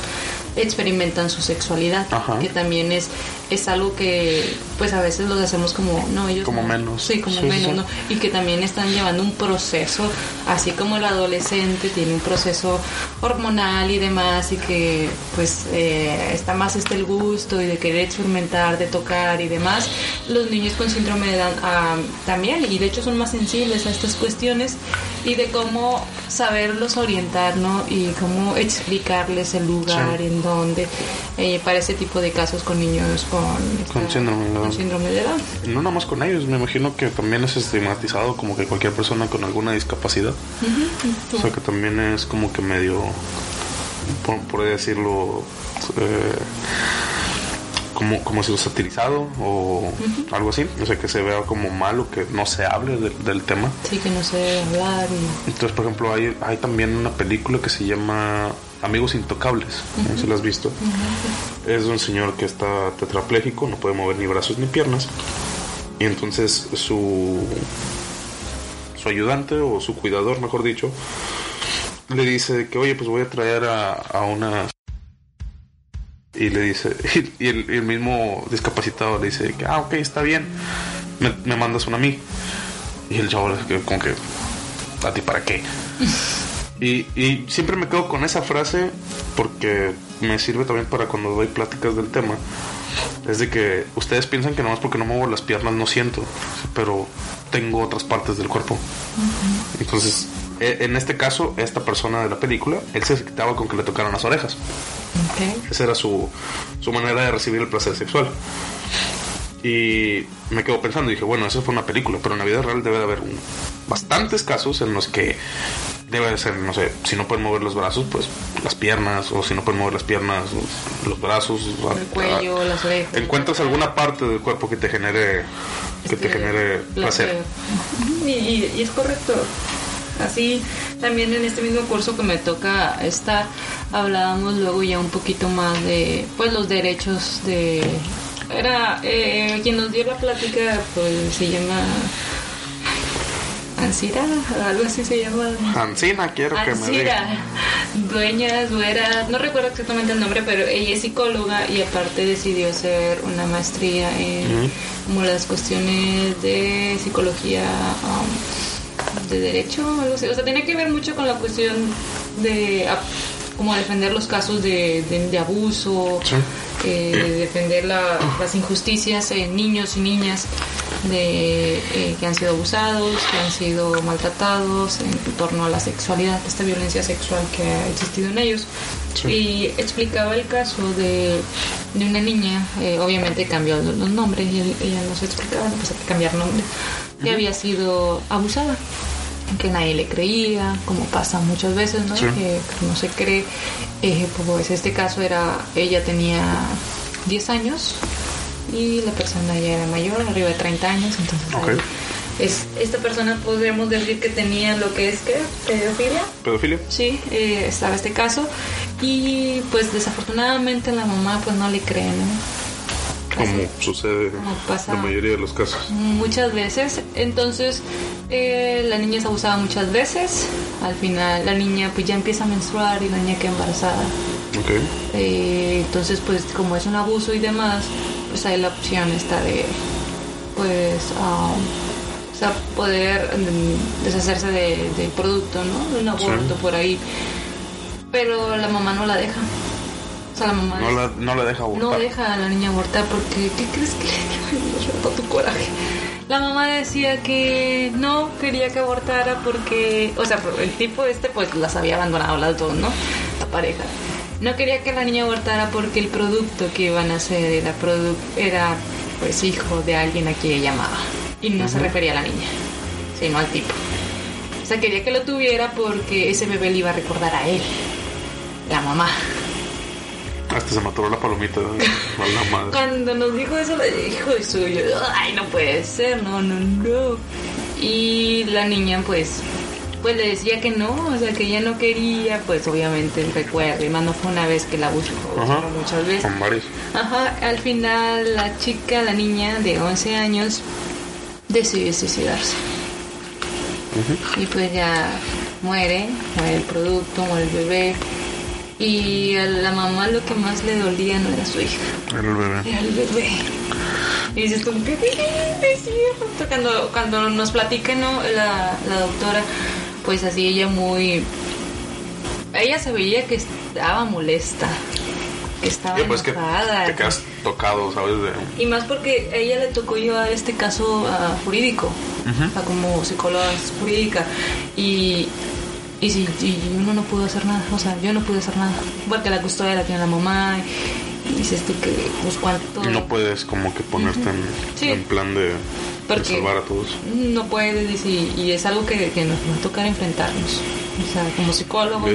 experimentan su sexualidad, Ajá. que también es, es algo que pues a veces los hacemos como, no, ellos Como no. menos. Sí, como Sí, menos, sí. ¿no? y que también están llevando un proceso, así como el adolescente tiene un proceso hormonal y demás, y que pues eh, está más este el gusto y de querer experimentar, de tocar y demás, los niños con síndrome de Down ah, también, y de hecho son más sensibles a estas cuestiones, y de cómo saberlos orientar, ¿no? Y cómo explicarles el lugar Sí. en donde, eh, para ese tipo de casos con niños con, Con esta- síndrome de Down. con síndrome de Down. No nada más con ellos, me imagino que también es estigmatizado como que cualquier persona con alguna discapacidad. O sea que también es como que medio, por, decirlo, eh, como, como si lo satirizado o algo así. O sea que se vea como malo, que no se hable del- del tema. Sí, que no sé hablar y... Entonces, por ejemplo, hay, hay también una película que se llama Amigos Intocables. No sé si la has visto. Es un señor que está tetrapléjico, no puede mover ni brazos ni piernas. Y entonces su, su ayudante o su cuidador, mejor dicho, le dice que, oye, pues voy a traer a, a una... Y le dice, y el, y el mismo discapacitado le dice que, ah, ok, está bien, me, me mandas una a mí. Y el chavo que- como que, ¿a ti para qué? Y, y siempre me quedo con esa frase porque me sirve también para cuando doy pláticas del tema. Es de que ustedes piensan que nomás porque no muevo las piernas no siento, pero tengo otras partes del cuerpo. Entonces, e- en este caso, esta persona de la película, él se quitaba con que le tocaran las orejas. Ok. Esa era su, su manera de recibir el placer sexual. Y me quedo pensando y dije, bueno, eso fue una película, pero en la vida real debe de haber un- bastantes casos en los que debe de ser, no sé, si no pueden mover los brazos, pues las piernas, o si no pueden mover las piernas, los, brazos. El cuello, las orejas. Encuentras alguna parte del cuerpo que te genere, que te genere placer. Y, y- y es correcto. Así, también en este mismo curso que me toca estar, hablábamos luego ya un poquito más de, pues, los derechos de... Era, eh, quien nos dio la plática, pues, se llama... Ansira, algo así se llama. Ancina, quiero que me diga. Ansira, dueña, duera, no recuerdo exactamente el nombre, pero ella es psicóloga y aparte decidió hacer una maestría en como las cuestiones de psicología um, de derecho, algo así. O sea, tiene que ver mucho con la cuestión de como defender los casos de, de- de abuso, Sí. Eh, de defender la- las injusticias en niños y niñas. de eh, que han sido abusados, que han sido maltratados en torno a la sexualidad, esta violencia sexual que ha existido en ellos. Y explicaba el caso de, de una niña, eh, obviamente cambió los nombres y ella nos explicaba, pues hay que cambiar nombre, que había sido abusada que nadie le creía, como pasa muchas veces, ¿no? Que no se cree. Eh, pues este caso era, ella tenía 10 años y la persona ya era mayor, arriba de 30 años, entonces es, esta persona podríamos decir que tenía lo que es que pedofilia. Pedofilia. Sí, eh, estaba este caso y pues desafortunadamente la mamá pues no le cree, ¿no? Como sucede en la mayoría de los casos. Muchas veces. Entonces, eh, la niña es abusada muchas veces. Al final, la niña pues ya empieza a menstruar y la niña queda embarazada. Okay. Eh, entonces, pues como es un abuso y demás, pues hay la opción esta de, pues, um, o sea, poder deshacerse del producto, ¿no? De un aborto por ahí. Pero la mamá no la deja. O sea, la mamá no, la, no la deja abortar. No deja a la niña abortar porque, ¿qué crees que le tu coraje? La mamá decía que no quería que abortara porque, o sea, el tipo este pues las había abandonado las dos, ¿no? La pareja. No quería que la niña abortara porque el producto que iban a hacer era, era pues hijo de alguien a quien ella amaba. Y no se refería a la niña, sino al tipo. O sea, quería que lo tuviera porque ese bebé le iba a recordar a él, la mamá. Hasta se mató la palomita la madre. Cuando nos dijo eso, le dijo suyo, ay, no puede ser, no, no, no. Y la niña, pues, pues le decía que no, o sea, que ella no quería, pues obviamente el recuerdo, y más no fue una vez que la buscó, muchas veces. Con varios. Ajá, al final la chica, la niña de 11 años, decidió suicidarse. Y pues ya muere, muere el producto, muere el bebé y a la mamá lo que más le dolía no era su hija. Era el bebé. Era el bebé. Y dices tú, ¿qué cierto? Cuando, cuando nos platica ¿no? la, la doctora, pues así ella muy... Ella se veía que estaba molesta que estaba pues enojada. Que te quedas tocado, ¿sabes? Y más porque a ella le tocó llevar este caso jurídico, como psicóloga jurídica. Y, y si uno no pudo hacer nada, o sea, yo no pude hacer nada, porque la custodia la tiene la mamá y dices tú que pues cuánto... No puedes como que ponerte en, plan de, salvar a todos. No puedes y, y es algo que, que, nos va a tocar enfrentarnos. O sea, como psicólogos,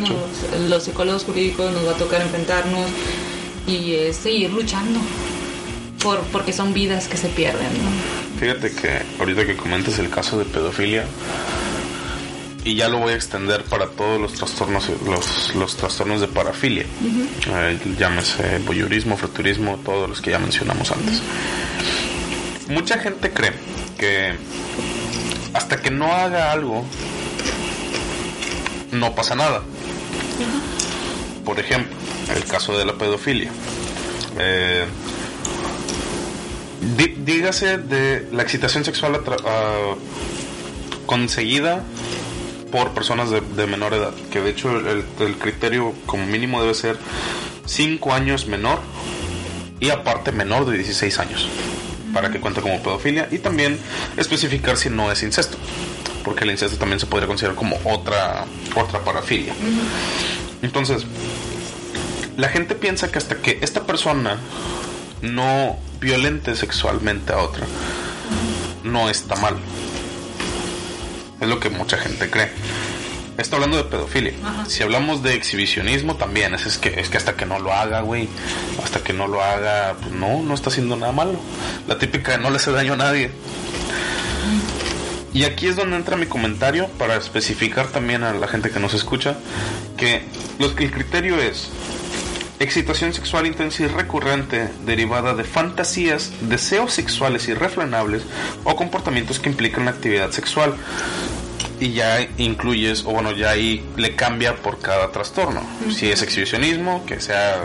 los psicólogos jurídicos nos va a tocar enfrentarnos y es seguir luchando. Por, porque son vidas que se pierden. ¿no? Fíjate que ahorita que comentas el caso de pedofilia, y ya lo voy a extender para todos los trastornos los, los trastornos de parafilia. Eh, llámese voyeurismo fraturismo todos los que ya mencionamos antes. Mucha gente cree que hasta que no haga algo no pasa nada. Por ejemplo el caso de la pedofilia. Eh, dígase de la excitación sexual conseguida por personas de, menor edad, que de hecho el, criterio como mínimo debe ser 5 años menor y aparte menor de 16 años para que cuente como pedofilia y también especificar si no es incesto porque el incesto también se podría considerar como otra otra parafilia. Entonces la gente piensa que hasta que esta persona no violente sexualmente a otra no está mal es lo que mucha gente cree. Está hablando de pedofilia. Si hablamos de exhibicionismo también, es, que, es que hasta que no lo haga, güey, hasta que no lo haga, pues no, no está haciendo nada malo. La típica de no le hace daño a nadie. Y aquí es donde entra mi comentario para especificar también a la gente que nos escucha que el criterio es excitación sexual intensa y recurrente derivada de fantasías, deseos sexuales irrefrenables o comportamientos que implican la actividad sexual. Y ya incluyes, o bueno, ya ahí le cambia por cada trastorno. Si es exhibicionismo, que sea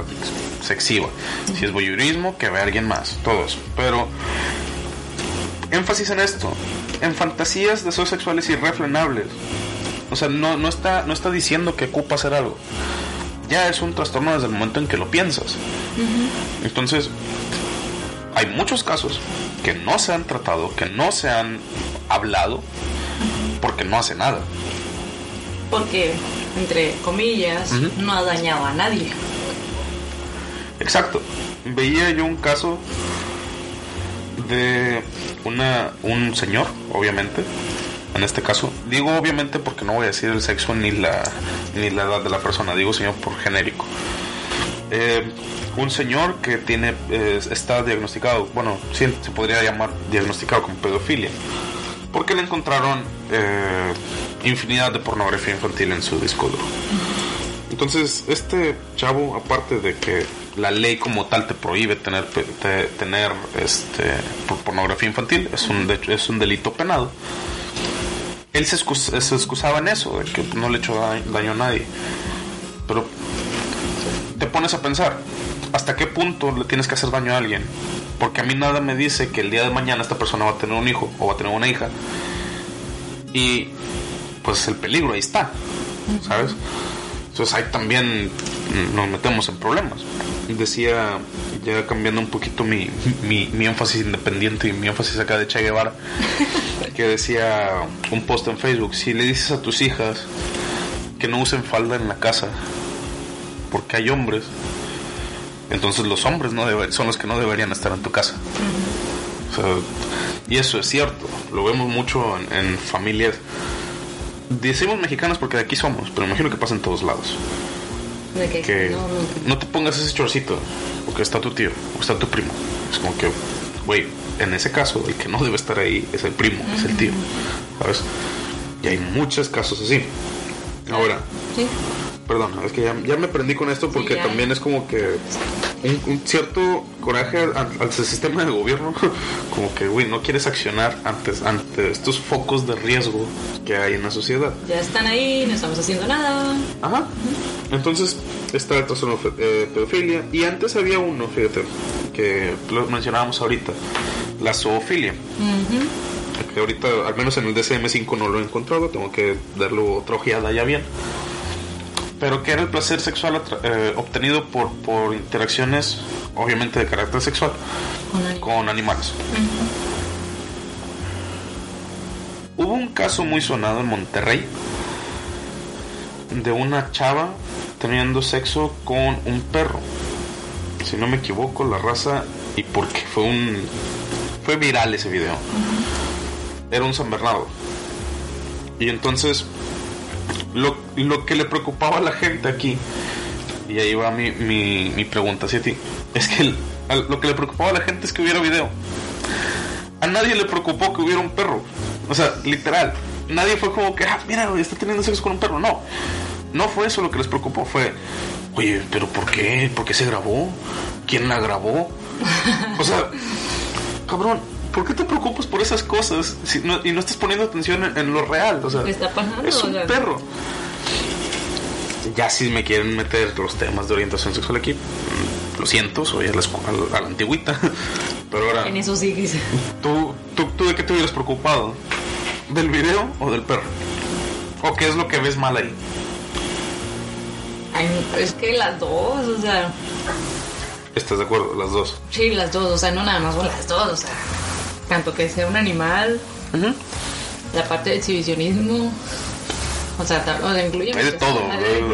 sexiva. Si es voyeurismo, que vea a alguien más. Todo eso. Pero énfasis en esto. En fantasías, deseos sexuales irrefrenables. O sea, no, no, está, no está diciendo que ocupa hacer algo ya es un trastorno desde el momento en que lo piensas. Entonces, hay muchos casos que no se han tratado, que no se han hablado, porque no hace nada. Porque, entre comillas, no ha dañado a nadie. Exacto. Veía yo un caso de una, un señor, obviamente, en este caso. Digo obviamente porque no voy a decir el sexo ni la, ni la edad de la persona, digo señor por genérico. Eh, un señor que tiene eh, está diagnosticado, bueno, sí, se podría llamar diagnosticado con pedofilia, porque le encontraron eh, infinidad de pornografía infantil en su disco duro. Entonces, este chavo, aparte de que la ley como tal te prohíbe tener tener este pornografía infantil, es un es un delito penado. Él se, excusaba en eso, de que no le echó daño a nadie. Pero te pones a pensar, ¿hasta qué punto le tienes que hacer daño a alguien? Porque a mí nada me dice que el día de mañana esta persona va a tener un hijo o va a tener una hija. Y pues el peligro ahí está, ¿sabes? Entonces ahí también nos metemos en problemas. Decía, ya cambiando un poquito mi, mi, mi énfasis independiente y mi énfasis acá de Che Guevara, que decía un post en Facebook, si le dices a tus hijas que no usen falda en la casa, porque hay hombres, entonces los hombres no son los que no deberían estar en tu casa. y eso es cierto, lo vemos mucho en, familias. Decimos mexicanas porque de aquí somos, pero imagino que pasa en todos lados. que no, te pongas ese chorcito porque está tu tío o está tu primo. Es como que, güey, en ese caso, el que no debe estar ahí es el primo, es el tío. ¿Sabes? Y hay muchos casos así. Ahora, ¿Sí? Perdón, es que ya, me prendí con esto porque también es como que un, cierto coraje al, sistema de gobierno, como que, güey, no quieres accionar antes, ante estos focos de riesgo que hay en la sociedad. Ya están ahí, no estamos haciendo nada. Ajá. Entonces está el trastorno eh, pedofilia y antes había uno, fíjate, que lo mencionábamos ahorita, la zoofilia. Que ahorita, al menos en el DCM5 no lo he encontrado, tengo que darle otra ojeada ya bien pero que era el placer sexual eh, obtenido por, por interacciones, obviamente de carácter sexual, con, animales. Hubo un caso muy sonado en Monterrey de una chava teniendo sexo con un perro. Si no me equivoco, la raza y porque fue un fue viral ese video. Era un San Bernardo. Y entonces lo, lo que le preocupaba a la gente aquí, y ahí va mi, mi, mi pregunta hacia ti, es que lo que le preocupaba a la gente es que hubiera video. A nadie le preocupó que hubiera un perro. O sea, literal. Nadie fue como que, ah, mira, está teniendo sexo con un perro. No. No fue eso lo que les preocupó. Fue, oye, pero ¿por qué? ¿Por qué se grabó? ¿Quién la grabó? O sea, cabrón, ¿por qué te preocupas por esas cosas y no estás poniendo atención en, lo real? O sea, es un perro. Ya si me quieren meter los temas de orientación sexual aquí, mm, lo siento, soy a la, a la, antigüita. Pero ahora. En eso sí. ¿tú, tú, ¿Tú de qué te hubieras preocupado? ¿Del video o del perro? ¿O qué es lo que ves mal ahí? Ay, es que las dos, o sea. ¿Estás de acuerdo? Las dos. Sí, las dos, o sea, no nada más con las dos, o sea tanto que sea un animal, la parte de exhibicionismo, o sea, incluye hay de todo,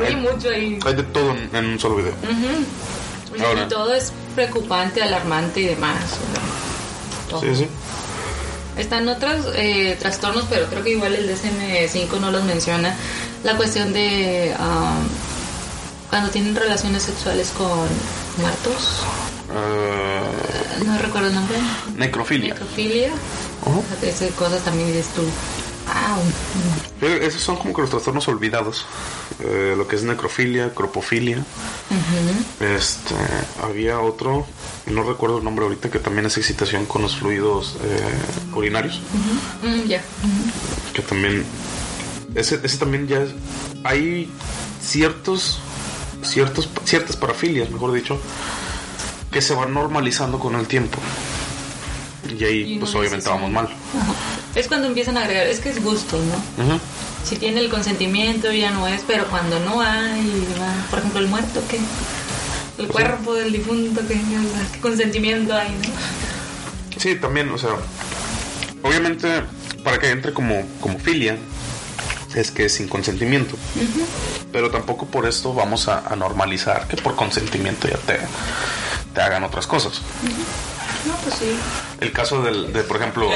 hay, mucho ahí. Hay de todo en, un solo video. y todo es preocupante, alarmante y demás. sí, sí. Están otros eh, trastornos, pero creo que igual el DSM-5 no los menciona. La cuestión de um, cuando tienen relaciones sexuales con muertos. Uh, no recuerdo el nombre. Necrofilia. Necrofilia. Esas cosas también dices tú. Esos son como que los trastornos olvidados. Eh, lo que es necrofilia, cropofilia. Este, había otro, no recuerdo el nombre ahorita, que también es excitación con los fluidos eh, urinarios. Mm, ya. Que también, ese, ese también ya hay ciertos, ciertos, ciertas parafilias, mejor dicho, que se van normalizando con el tiempo. Y ahí, pues obviamente vamos mal. Es cuando empiezan a agregar, es que es gusto, ¿no? Si tiene el consentimiento ya no es, pero cuando no hay, por ejemplo, el muerto, ¿qué? El pues cuerpo del difunto, ¿qué? ¿Qué consentimiento hay, no? Sí, también, o sea, obviamente para que entre como, como filia es que es sin consentimiento. Pero tampoco por esto vamos a, a normalizar que por consentimiento ya te, te hagan otras cosas. No, pues sí. El caso del, de, por ejemplo,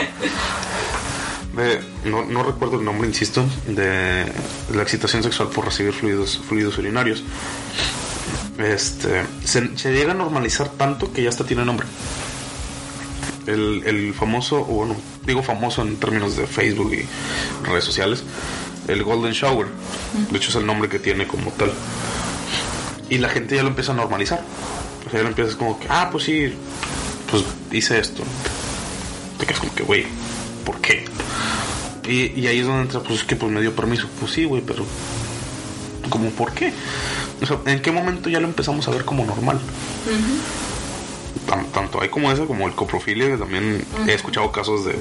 de, no, no recuerdo el nombre, insisto, de la excitación sexual por recibir fluidos, fluidos urinarios. Este, se, se llega a normalizar tanto que ya hasta tiene nombre. El, el famoso, bueno, digo famoso en términos de Facebook y redes sociales, el Golden Shower. De hecho, es el nombre que tiene como tal. Y la gente ya lo empieza a normalizar. O sea, ya lo empieza como que, ah, pues sí, pues hice esto. Te quedas como que, güey, ¿por qué? Y, y ahí es donde entra, pues es que pues me dio permiso. Pues sí, güey, pero como por qué? O sea, ¿en qué momento ya lo empezamos a ver como normal? Tan- tanto hay como eso, como el coprofilia, que también he escuchado casos de,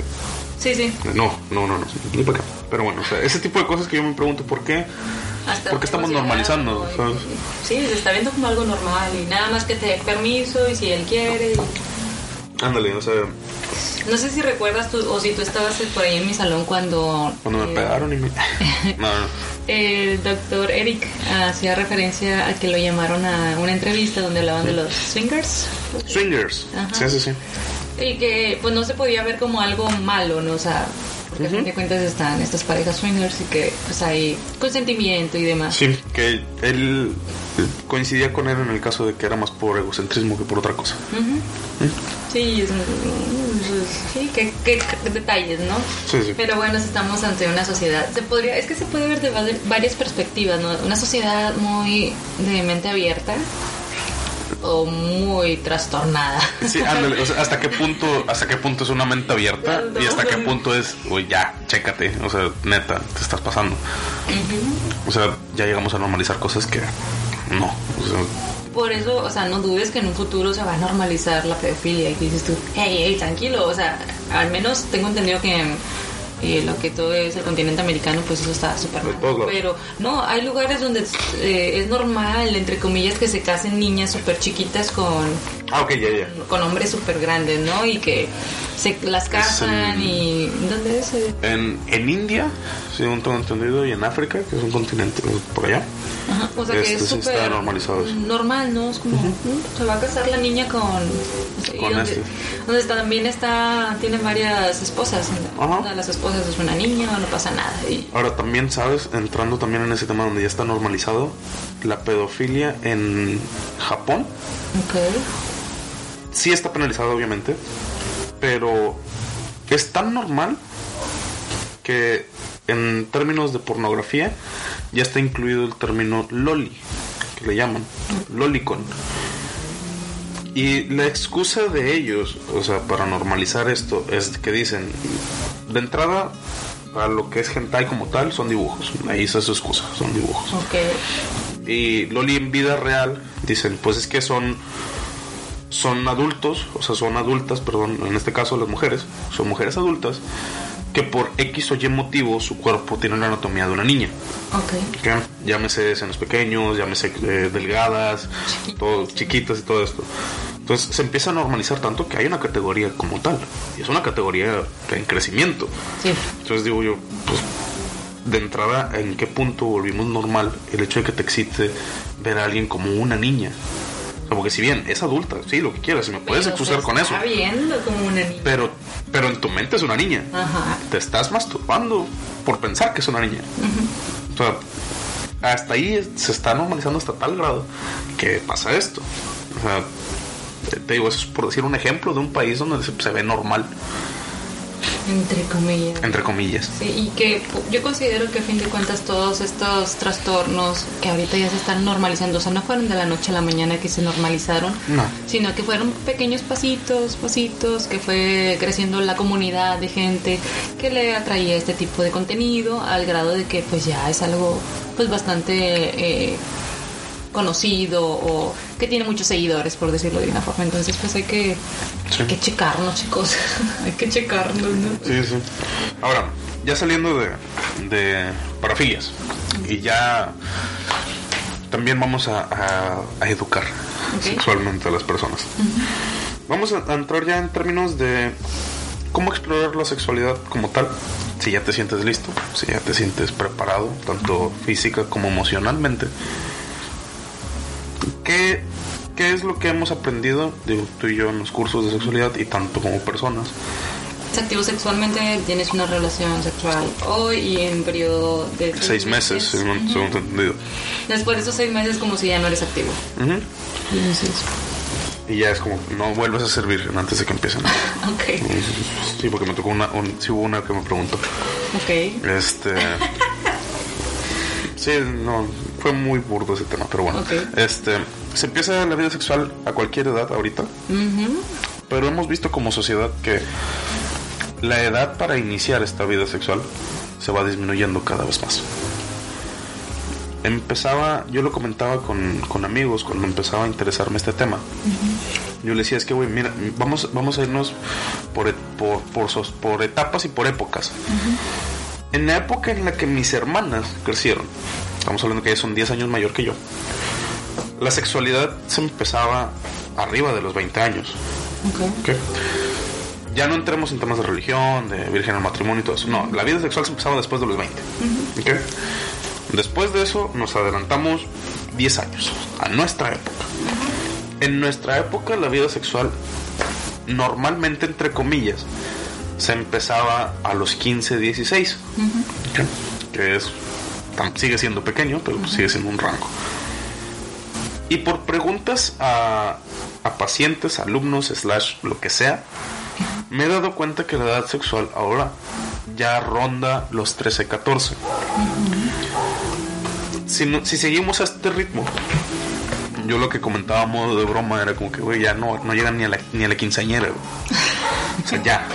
Sí, sí. de no, no, no, no, ni para acá. Pero bueno, o sea, ese tipo de cosas que yo me pregunto por qué, Hasta ¿Por qué estamos normalizando, sabes? Sí, se está viendo como algo normal y nada más que te dé permiso y si él quiere. y- ándale, o sea, No sé si recuerdas tú o si tú estabas por ahí en mi salón cuando cuando me eh, pegaron y me... No, no, el doctor Eric hacía referencia a que lo llamaron a una entrevista donde hablaban de los swingers Swingers, Ajá. sí, sí, sí. y que pues no se podía ver como algo malo, ¿no? O sea, porque a fin de cuentas están estas parejas swingers y que pues hay consentimiento y demás. Sí, que él eh, coincidía con él en el caso de que era más por egocentrismo que por otra cosa. Ujú. Sí, es- sí, qué, qué- qué detalles, ¿no? Sí, sí. Pero bueno, estamos ante una sociedad, se podría, es que se puede ver de va- varias perspectivas, ¿no? Una sociedad muy de mente abierta o muy trastornada. Sí, ándale, o sea, hasta qué punto, hasta qué punto es una mente abierta y hasta qué punto es, güey, ya, chécate, o sea, neta, te estás pasando. O sea, ya llegamos a normalizar cosas que no, o sea, Por eso, o sea, no dudes que en un futuro se va a normalizar la pedofilia y que dices tú, hey, hey, tranquilo, o sea, al menos tengo entendido que en eh, lo que todo es el continente americano, pues eso está súper mal. Pero no, hay lugares donde eh, es normal, entre comillas, que se casen niñas súper chiquitas con, ah, ok, ya, ya. con hombres súper grandes, ¿no? Y que se las casan Sí. y... ¿Dónde es? En, en India, según tengo entendido, y en África, que es un continente por allá, Ajá, o sea que Este es sí súper normalizado eso. normal, ¿no? Es como, mm, se va a casar la niña con... Con donde, este. donde está- también está, tiene varias esposas. Ajá. Una de las esposas es una niña, no pasa nada. Y, Ahora también, ¿sabes? Entrando también en ese tema donde ya está normalizado, la pedofilia en Japón ok. sí está penalizado obviamente, pero es tan normal que en términos de pornografía ya está incluido el término loli, que le llaman, lolicon. Y la excusa de ellos, o sea, para normalizar esto, es que dicen, de entrada, a lo que es hentai como tal, son dibujos. Ahí esa es su excusa, son dibujos. Ok. Y Loli en vida real, dicen, pues es que son son adultos, o sea, son adultas, perdón, en este caso las mujeres, son mujeres adultas que por X o Y motivo su cuerpo tiene la anatomía de una niña. Ok. ¿ok? Llámese senos pequeños, llámese eh, delgadas, Chiquitas, todo, chiquitas y todo esto. Entonces se empieza a normalizar tanto que hay una categoría como tal. Y es una categoría en crecimiento. Sí. Entonces digo yo, pues de entrada, ¿en qué punto volvimos normal el hecho de que te excite ver a alguien como una niña? O sea, porque si bien es adulta, sí, lo que quieras, y me puedes Pero excusar con eso. Está viendo como una niña. Pero, pero en tu mente es una niña. Ajá. Te estás masturbando por pensar que es una niña. O sea, hasta ahí se está normalizando hasta tal grado que pasa esto. O sea, te digo, eso es por decir un ejemplo de un país donde se, se ve normal, Entre comillas. entre comillas. Sí, y que yo considero que a fin de cuentas todos estos trastornos que ahorita ya se están normalizando, o sea, no fueron de la noche a la mañana que se normalizaron, No. sino que fueron pequeños pasitos, pasitos, que fue creciendo la comunidad de gente que le atraía este tipo de contenido al grado de que pues ya es algo pues bastante eh, conocido o que tiene muchos seguidores, por decirlo de una forma. Entonces pues hay que, Sí. hay que checarnos, chicos, hay que checarnos, ¿no? Sí, sí. Ahora, ya saliendo de, de parafilias y ya también vamos a, a- a educar Ok. sexualmente a las personas. vamos a entrar ya en términos de cómo explorar la sexualidad como tal. Si ya te sientes listo, si ya te sientes preparado, tanto física como emocionalmente. ¿Qué, qué es lo que hemos aprendido, digo, tú y yo, en los cursos de sexualidad y tanto como personas? Activo sexualmente, tienes una relación sexual hoy y en periodo de seis meses, según, según entendido. Después de esos seis meses, como si ya no eres activo. Y ya es como, no vuelves a servir antes de que empiecen. ok. Sí, porque me tocó una, un, sí hubo una que me preguntó. Ok. Este. sí, no, fue muy burdo ese tema, pero bueno. Ok. Este, se empieza la vida sexual a cualquier edad ahorita, Ujú. pero hemos visto como sociedad que la edad para iniciar esta vida sexual se va disminuyendo cada vez más. Empezaba, yo lo comentaba con, con amigos cuando empezaba a interesarme este tema. Yo le decía, es que, güey, mira, vamos, vamos a irnos por, por, por, por etapas y por épocas. En la época en la que mis hermanas crecieron, estamos hablando que son 10 años mayor que yo, la sexualidad se empezaba arriba de los 20 años. Ok. ¿ok? Ya no entremos en temas de religión, de virgen al matrimonio y todo eso. No, la vida sexual se empezaba después de los 20. ¿ok? Después de eso nos adelantamos 10 años a nuestra época. En nuestra época la vida sexual normalmente entre comillas se empezaba a los 15, 16. ¿ok? Que es sigue siendo pequeño, pero pues sigue siendo un rango. Y por preguntas a, a pacientes, alumnos, slash, lo que sea, me he dado cuenta que la edad sexual ahora ya ronda los 13, 14. Si, no- si seguimos a este ritmo, yo lo que comentábamos de broma era como que, güey, ya no, no llegan ni a la, ni a la quinceañera. O sea, ya.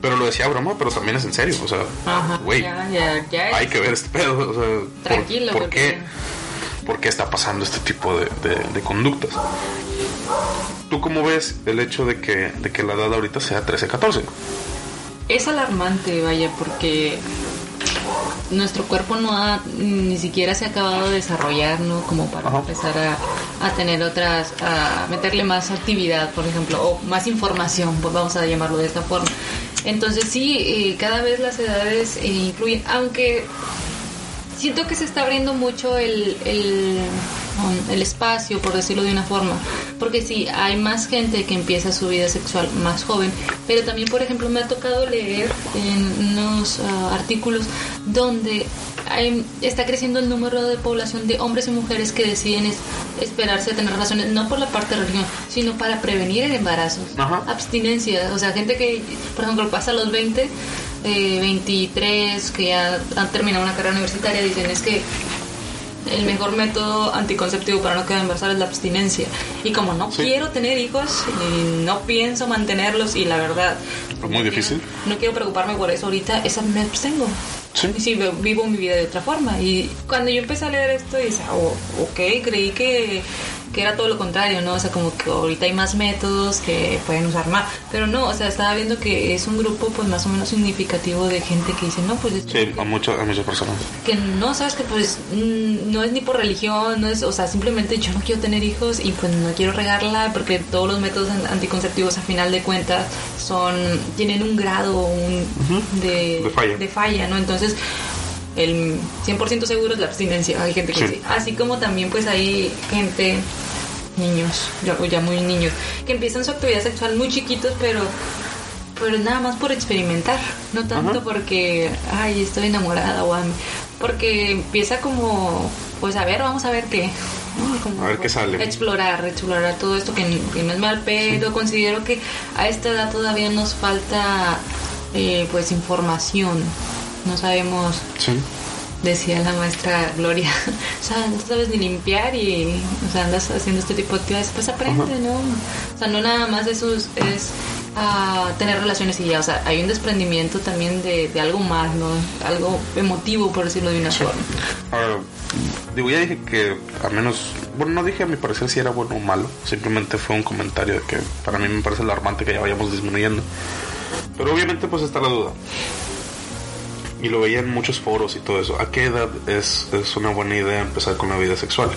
Pero lo decía broma, pero también es en serio. O sea, güey, hay que ver este pedo. O sea, ¿por- Tranquilo, ¿por, qué, ¿por qué está pasando este tipo de, de- de conductas? ¿Tú cómo ves el hecho de que, de que la edad ahorita sea 13, 14? Es alarmante, vaya, porque nuestro cuerpo no ha, ni siquiera se ha acabado de desarrollar, ¿no? Como para Ajá. empezar a, a tener otras, a meterle más actividad, por ejemplo, o más información, pues vamos a llamarlo de esta forma. Entonces sí, eh, cada vez las edades eh, influyen, aunque siento que se está abriendo mucho el, el, el espacio, por decirlo de una forma, porque sí, hay más gente que empieza su vida sexual más joven, pero también, por ejemplo, me ha tocado leer en unos ah, artículos donde hay- está creciendo el número de población de hombres y mujeres que deciden es- esperarse a tener relaciones, no por la parte de religión, sino para prevenir el embarazo, Ajá. abstinencia, o sea, gente que, por ejemplo, pasa a los 20 eh, 23 que ya han terminado una carrera universitaria dicen es que el mejor método anticonceptivo para no quedar embarazada es la abstinencia y como no Sí. quiero tener hijos y no pienso mantenerlos y la verdad Es muy no difícil. quiero- no quiero preocuparme por eso ahorita esa me abstengo Sí. sí, vivo mi vida de otra forma y cuando yo empecé a leer esto dije oh, ok creí que que era todo lo contrario, ¿no? O sea, como que ahorita hay más métodos que pueden usar más. Pero no, o sea, estaba viendo que es un grupo pues más o menos significativo de gente que dice, no, pues es Sí, a, muchas a muchas personas. que no, sabes que pues mm, no es ni por religión, no es, o sea, simplemente yo no quiero tener hijos y pues no quiero regarla porque todos los métodos an- anticonceptivos a final de cuentas son, tienen un grado un, de, De falla. de falla, ¿no? Entonces, el 100% seguro es la abstinencia. Hay gente que Sí. sí. Así como también pues hay gente, niños, ya, ya muy niños, que empiezan su actividad sexual muy chiquitos, pero pero nada más por experimentar, no tanto Ajá. porque, ay, estoy enamorada o porque empieza como, pues a ver, vamos a ver qué. ¿no? Como A ver qué sale. Explorar, explorar todo esto que, que no es mal, pero considero que a esta edad todavía nos falta, eh, pues, información. No sabemos Sí. decía la maestra Gloria, o sea, no sabes ni limpiar y, o sea, andas haciendo este tipo de actividades, pues aprende, Ajá. ¿no? O sea, no nada más eso es, es, ah, tener relaciones y ya, o sea, hay un desprendimiento también de, de algo más, ¿no? Algo emotivo, por decirlo de una Sí. forma. Ahora, digo, ya dije que al menos, bueno, no dije a mi parecer si era bueno o malo, simplemente fue un comentario de que para mí me parece alarmante que ya vayamos disminuyendo. Pero obviamente pues está la duda. Y lo veía en muchos foros y todo eso. ¿A qué edad es, es una buena idea empezar con la vida sexual?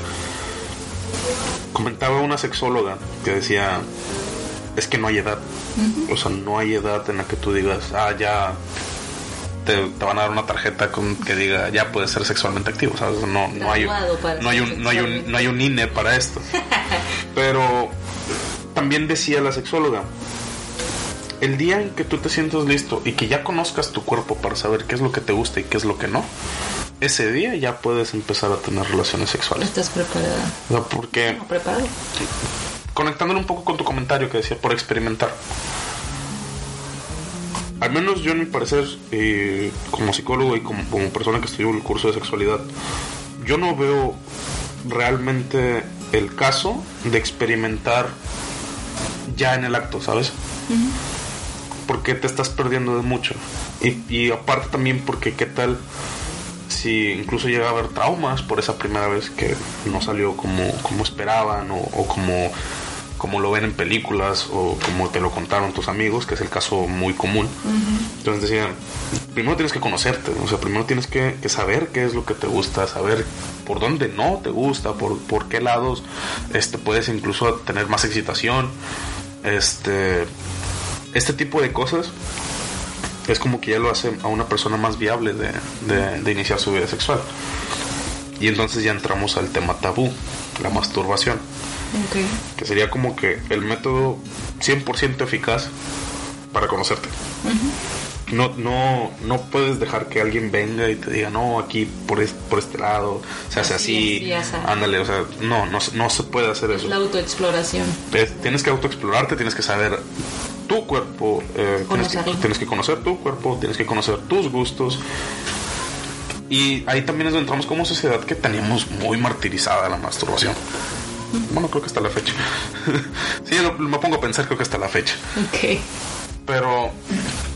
comentaba una sexóloga que decía, es que no hay edad. O sea, no hay edad en la que tú digas, ah, ya te, van a dar una tarjeta con que diga ya puedes ser sexualmente activo, ¿sabes? No, no hay, no hay un, no hay un, no hay un INE para esto. Pero también decía la sexóloga, el día en que tú te sientas listo y que ya conozcas tu cuerpo para saber qué es lo que te gusta y qué es lo que no, ese día ya puedes empezar a tener relaciones sexuales. ¿Estás preparada? No, porque... preparado. Conectándolo un poco con tu comentario que decía por experimentar. Al menos yo en mi parecer, eh, como psicólogo y como, como persona que estudió el curso de sexualidad, yo no veo realmente el caso de experimentar ya en el acto, ¿sabes? Porque te estás perdiendo de mucho. Y, y, aparte también porque qué tal si incluso llega a haber traumas por esa primera vez que no salió como, como esperaban o, o como como lo ven en películas o como te lo contaron tus amigos, que es el caso muy común. Entonces decían, primero tienes que conocerte, o sea, primero tienes que, saber qué es lo que te gusta, saber por dónde no te gusta, por, por qué lados este, puedes incluso tener más excitación. Este, este tipo de cosas es como que ya lo hace a una persona más viable de, de iniciar su vida sexual. Y entonces ya entramos al tema tabú, la masturbación. Que sería como que el método 100% eficaz para conocerte. No, no, no puedes dejar que alguien venga y te diga, no, aquí por, por este lado, se hace así, ándale, o sea, no, no, no se puede hacer eso. La autoexploración. tienes que autoexplorarte, tienes que saber tu cuerpo, eh, tienes, que, tienes que conocer tu cuerpo, tienes que conocer tus gustos. Y ahí también donde entramos como sociedad que teníamos muy martirizada la masturbación. Bueno, creo que hasta la fecha. sí, me pongo a pensar, creo que hasta la fecha. Ok. Pero,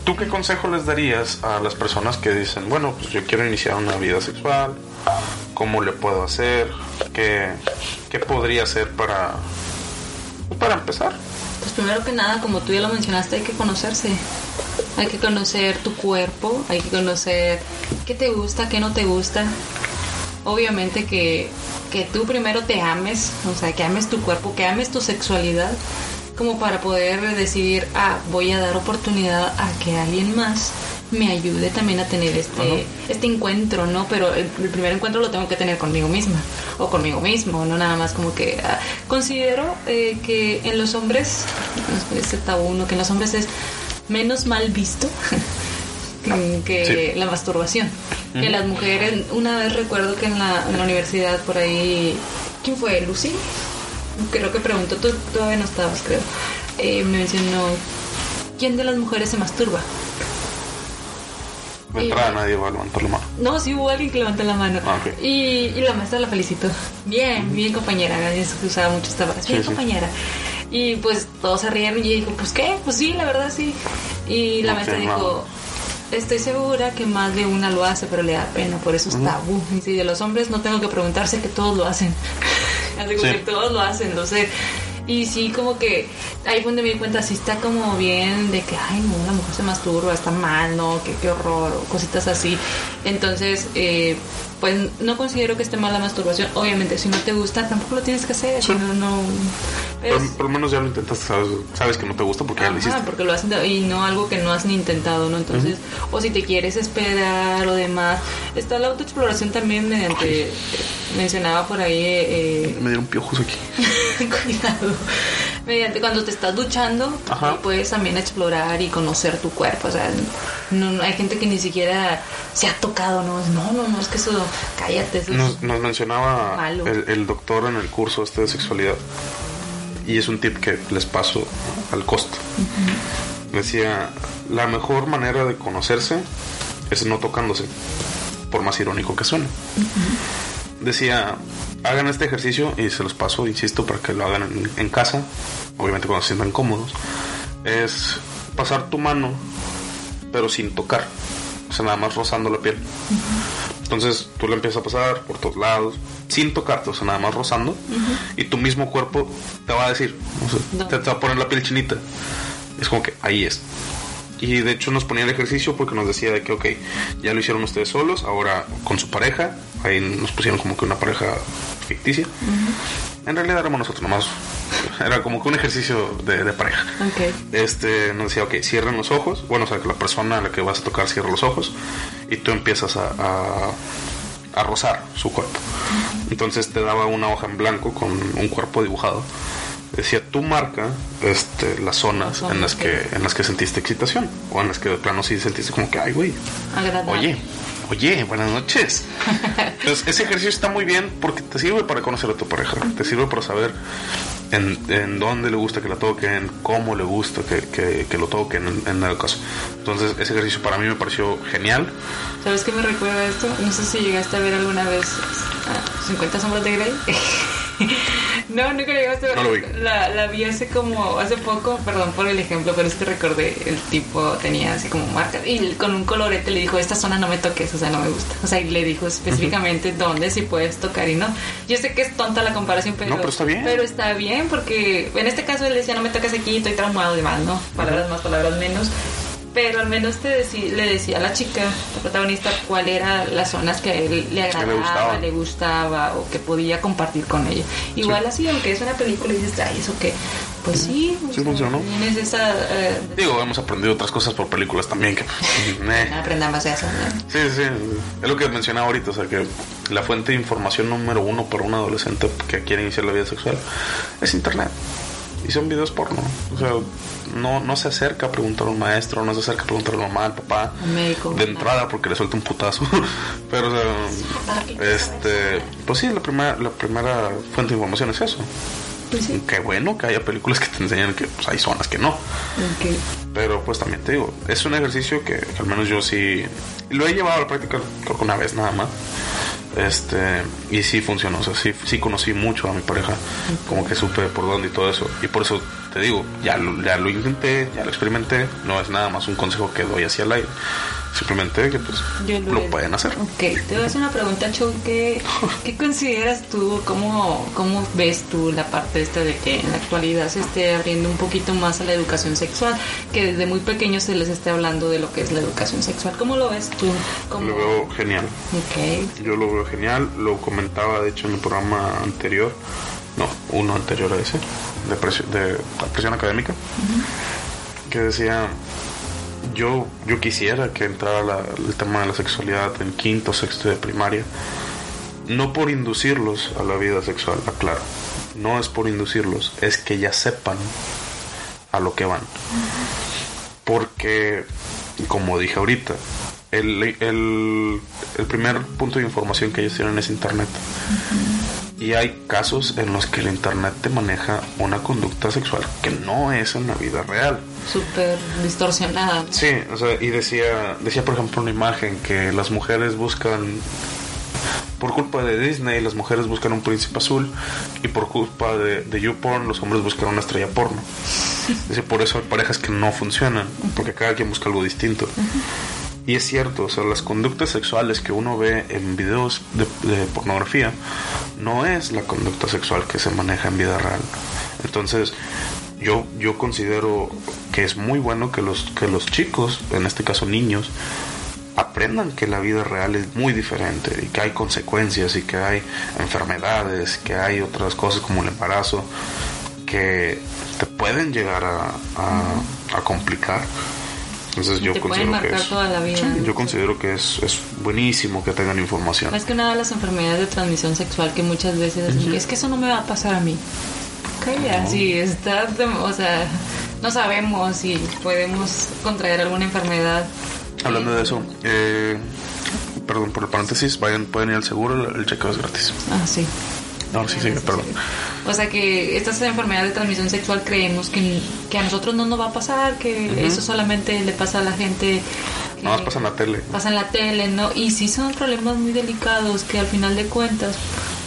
¿tú qué consejo les darías a las personas que dicen, bueno, pues yo quiero iniciar una vida sexual? ¿Cómo le puedo hacer? ¿Qué, qué podría hacer para, para empezar? Pues primero que nada, como tú ya lo mencionaste, hay que conocerse. Hay que conocer tu cuerpo, hay que conocer qué te gusta, qué no te gusta. Obviamente que que tú primero te ames, o sea, que ames tu cuerpo, que ames tu sexualidad, como para poder decidir, ah, voy a dar oportunidad a que alguien más me ayude también a tener este, este encuentro, ¿no? Pero el, primer encuentro lo tengo que tener conmigo misma o conmigo mismo, no nada más como que ah, considero eh, que en los hombres, este tabú, ¿no? que en los hombres es menos mal visto que la masturbación. Que las mujeres, una vez recuerdo que en la, en la universidad por ahí, ¿quién fue? ¿Lucy? Creo que preguntó, tú todavía no estabas, creo. Eh, me mencionó, ¿quién de las mujeres se masturba? De entrada nadie va a levantar la mano. No, sí hubo alguien que levantó la mano. Ah, y, y, la maestra la felicitó. Bien, bien compañera. Se usaba mucho esta frase. Bien compañera. Y pues todos se rieron y dijo, pues qué, pues sí, la verdad sí. Y la maestra dijo, estoy segura que más de una lo hace, pero le da pena, por eso es tabú. Y si de los hombres no tengo que preguntarse que todos lo hacen. Así que todos lo hacen, no sé. Y sí, como que ahí fue donde me di cuenta, sí está como bien de que, ay, no, la mujer se masturba, está mal, ¿no? Qué, qué horror, o cositas así. Entonces, eh, pues no considero que esté mal la masturbación. Obviamente, si no te gusta, tampoco lo tienes que hacer. No, no, por, lo menos ya lo intentaste, sabes, que no te gusta porque ya lo hiciste. porque lo has y no algo que no has ni intentado, ¿no? Entonces, o si te quieres esperar o demás. Está la autoexploración también mediante, mencionaba por ahí... Eh, Me dieron piojos aquí. cuidado. Mediante cuando te estás duchando, puedes también explorar y conocer tu cuerpo. O sea, no, hay gente que ni siquiera se ha tocado, ¿no? No, no, no, es que eso, cállate. nos, mencionaba el, doctor en el curso este de sexualidad y es un tip que les paso al costo. Decía, la mejor manera de conocerse es no tocándose, por más irónico que suene. Decía, hagan este ejercicio y se los paso, insisto, para que lo hagan en, casa, obviamente cuando se sientan cómodos, es pasar tu mano, pero sin tocar, o sea, nada más rozando la piel. Entonces tú le empiezas a pasar por todos lados, sin tocarte, o sea, nada más rozando, y tu mismo cuerpo te va a decir, te, va a poner la piel chinita. Es como que ahí es. Y de hecho nos ponía el ejercicio porque nos decía de que, ok, ya lo hicieron ustedes solos, ahora con su pareja, ahí nos pusieron como que una pareja ficticia. En realidad éramos nosotros nomás. Era como que un ejercicio de, de pareja. Ok. Este nos decía, ok, cierren los ojos. Bueno, o sea, que la persona a la que vas a tocar cierra los ojos y tú empiezas a, a, a rozar su cuerpo. Entonces te daba una hoja en blanco con un cuerpo dibujado. Decía, tú marca este, las zonas en las que en las que sentiste excitación o en las que de plano sí sentiste como que, ay, güey. Oye, oye, buenas noches. Entonces, ese ejercicio está muy bien porque te sirve para conocer a tu pareja, te sirve para saber en, en dónde le gusta que la toquen, cómo le gusta que, que, que lo toquen en, en el caso. Entonces, ese ejercicio para mí me pareció genial. ¿Sabes qué me recuerda esto? No sé si llegaste a ver alguna vez ah, 50 sombras de Grey. no, nunca llegaste a ver. No lo vi. La, la vi hace como, hace poco, perdón por el ejemplo, pero es que recordé, el tipo tenía así como marcas y con un colorete le dijo, esta zona no me toques, o sea, no me gusta. O sea, y le dijo específicamente dónde sí puedes tocar y no. Yo sé que es tonta la comparación, pero... No, pero está bien. Pero está bien porque en este caso él decía, no me toques aquí, estoy traumado y demás, ¿no? Palabras más, palabras menos pero al menos te deci- le decía a la chica, la protagonista, cuál eran las zonas que a él le agradaba, gustaba. le gustaba o que podía compartir con ella. Igual así, aunque es una película y dices, ay, ¿eso qué? Pues sí, Sí funcionó. Tienes esa... eh, Digo, hemos aprendido otras cosas por películas también. Que, eh. aprendamos eso, ¿no? Sí, sí, es lo que mencionaba ahorita, o sea que la fuente de información número uno para un adolescente que quiere iniciar la vida sexual es internet. Y son videos porno. O sea, no, no se acerca a preguntar a un maestro, no se acerca a preguntar a la mamá, al papá. Un médico. De entrada porque le suelta un putazo. Pero, o sea, este, pues sí, la primera, la primera fuente de información es eso. Pues sí. Qué bueno que haya películas que te enseñan que pues, hay zonas que no. Ok. Pero pues también te digo, es un ejercicio que, que al menos yo sí lo he llevado a la práctica creo que una vez nada más. Este, y sí funcionó, o sea, sí, sí conocí mucho a mi pareja, como que supe por dónde y todo eso. Y por eso te digo, ya lo, ya lo intenté, ya lo experimenté, no es nada más un consejo que doy hacia el aire. Simplemente que pues Yo lo he- pueden hacer. Ok, te voy a hacer una pregunta, Chu. ¿Qué, qué consideras tú, cómo, cómo ves tú la parte esta de que en la actualidad se esté abriendo un poquito más a la educación sexual? Que desde muy pequeños se les esté hablando de lo que es la educación sexual. ¿Cómo lo ves tú? ¿Cómo? Lo veo genial. Ok, Yo lo veo genial, lo comentaba de hecho en el programa anterior, no, uno anterior a ese, de, presión, de la presión académica, que decía, yo, yo quisiera que entrara el tema de la sexualidad en quinto, sexto de primaria, no por inducirlos a la vida sexual, aclaro, no es por inducirlos, es que ya sepan a lo que van. Porque, como dije ahorita, el, el primer punto de información que ellos tienen es Internet. Y hay casos en los que el Internet te maneja una conducta sexual que no es en la vida real. súper distorsionada. Sí, o sea, y decía, decía por ejemplo una imagen que las mujeres buscan, por culpa de Disney, las mujeres buscan un príncipe azul y por culpa de, de YouPorn, los hombres buscan una estrella porno. Dice, por eso hay parejas que no funcionan, porque cada quien busca algo distinto. Y es cierto, o sea, las conductas sexuales que uno ve en videos de, de pornografía no es la conducta sexual que se maneja en vida real. Entonces, yo, yo considero que es muy bueno que los, que los chicos, en este caso niños, aprendan que la vida real es muy diferente y que hay consecuencias y que hay enfermedades, que hay otras cosas como el embarazo que te pueden llegar a, a- a complicar. Entonces yo Te pueden considero que marcar es, toda la vida. Sí, yo considero que es, es buenísimo que tengan información. Es que una de las enfermedades de transmisión sexual que muchas veces dicen que es que eso no me va a pasar a mí. Ok, así está, o sea, no sabemos si podemos contraer alguna enfermedad. Hablando de eso, eh, perdón por el paréntesis, vayan, pueden ir al seguro, el, el chequeo es gratis. Ah, sí. No, sí, sí, perdón. O sea que estas enfermedades de transmisión sexual creemos que, que a nosotros no nos va a pasar, que eso solamente le pasa a la gente. Nada más pasa en la tele. Pasa en la tele, ¿no? Y sí son problemas muy delicados que al final de cuentas,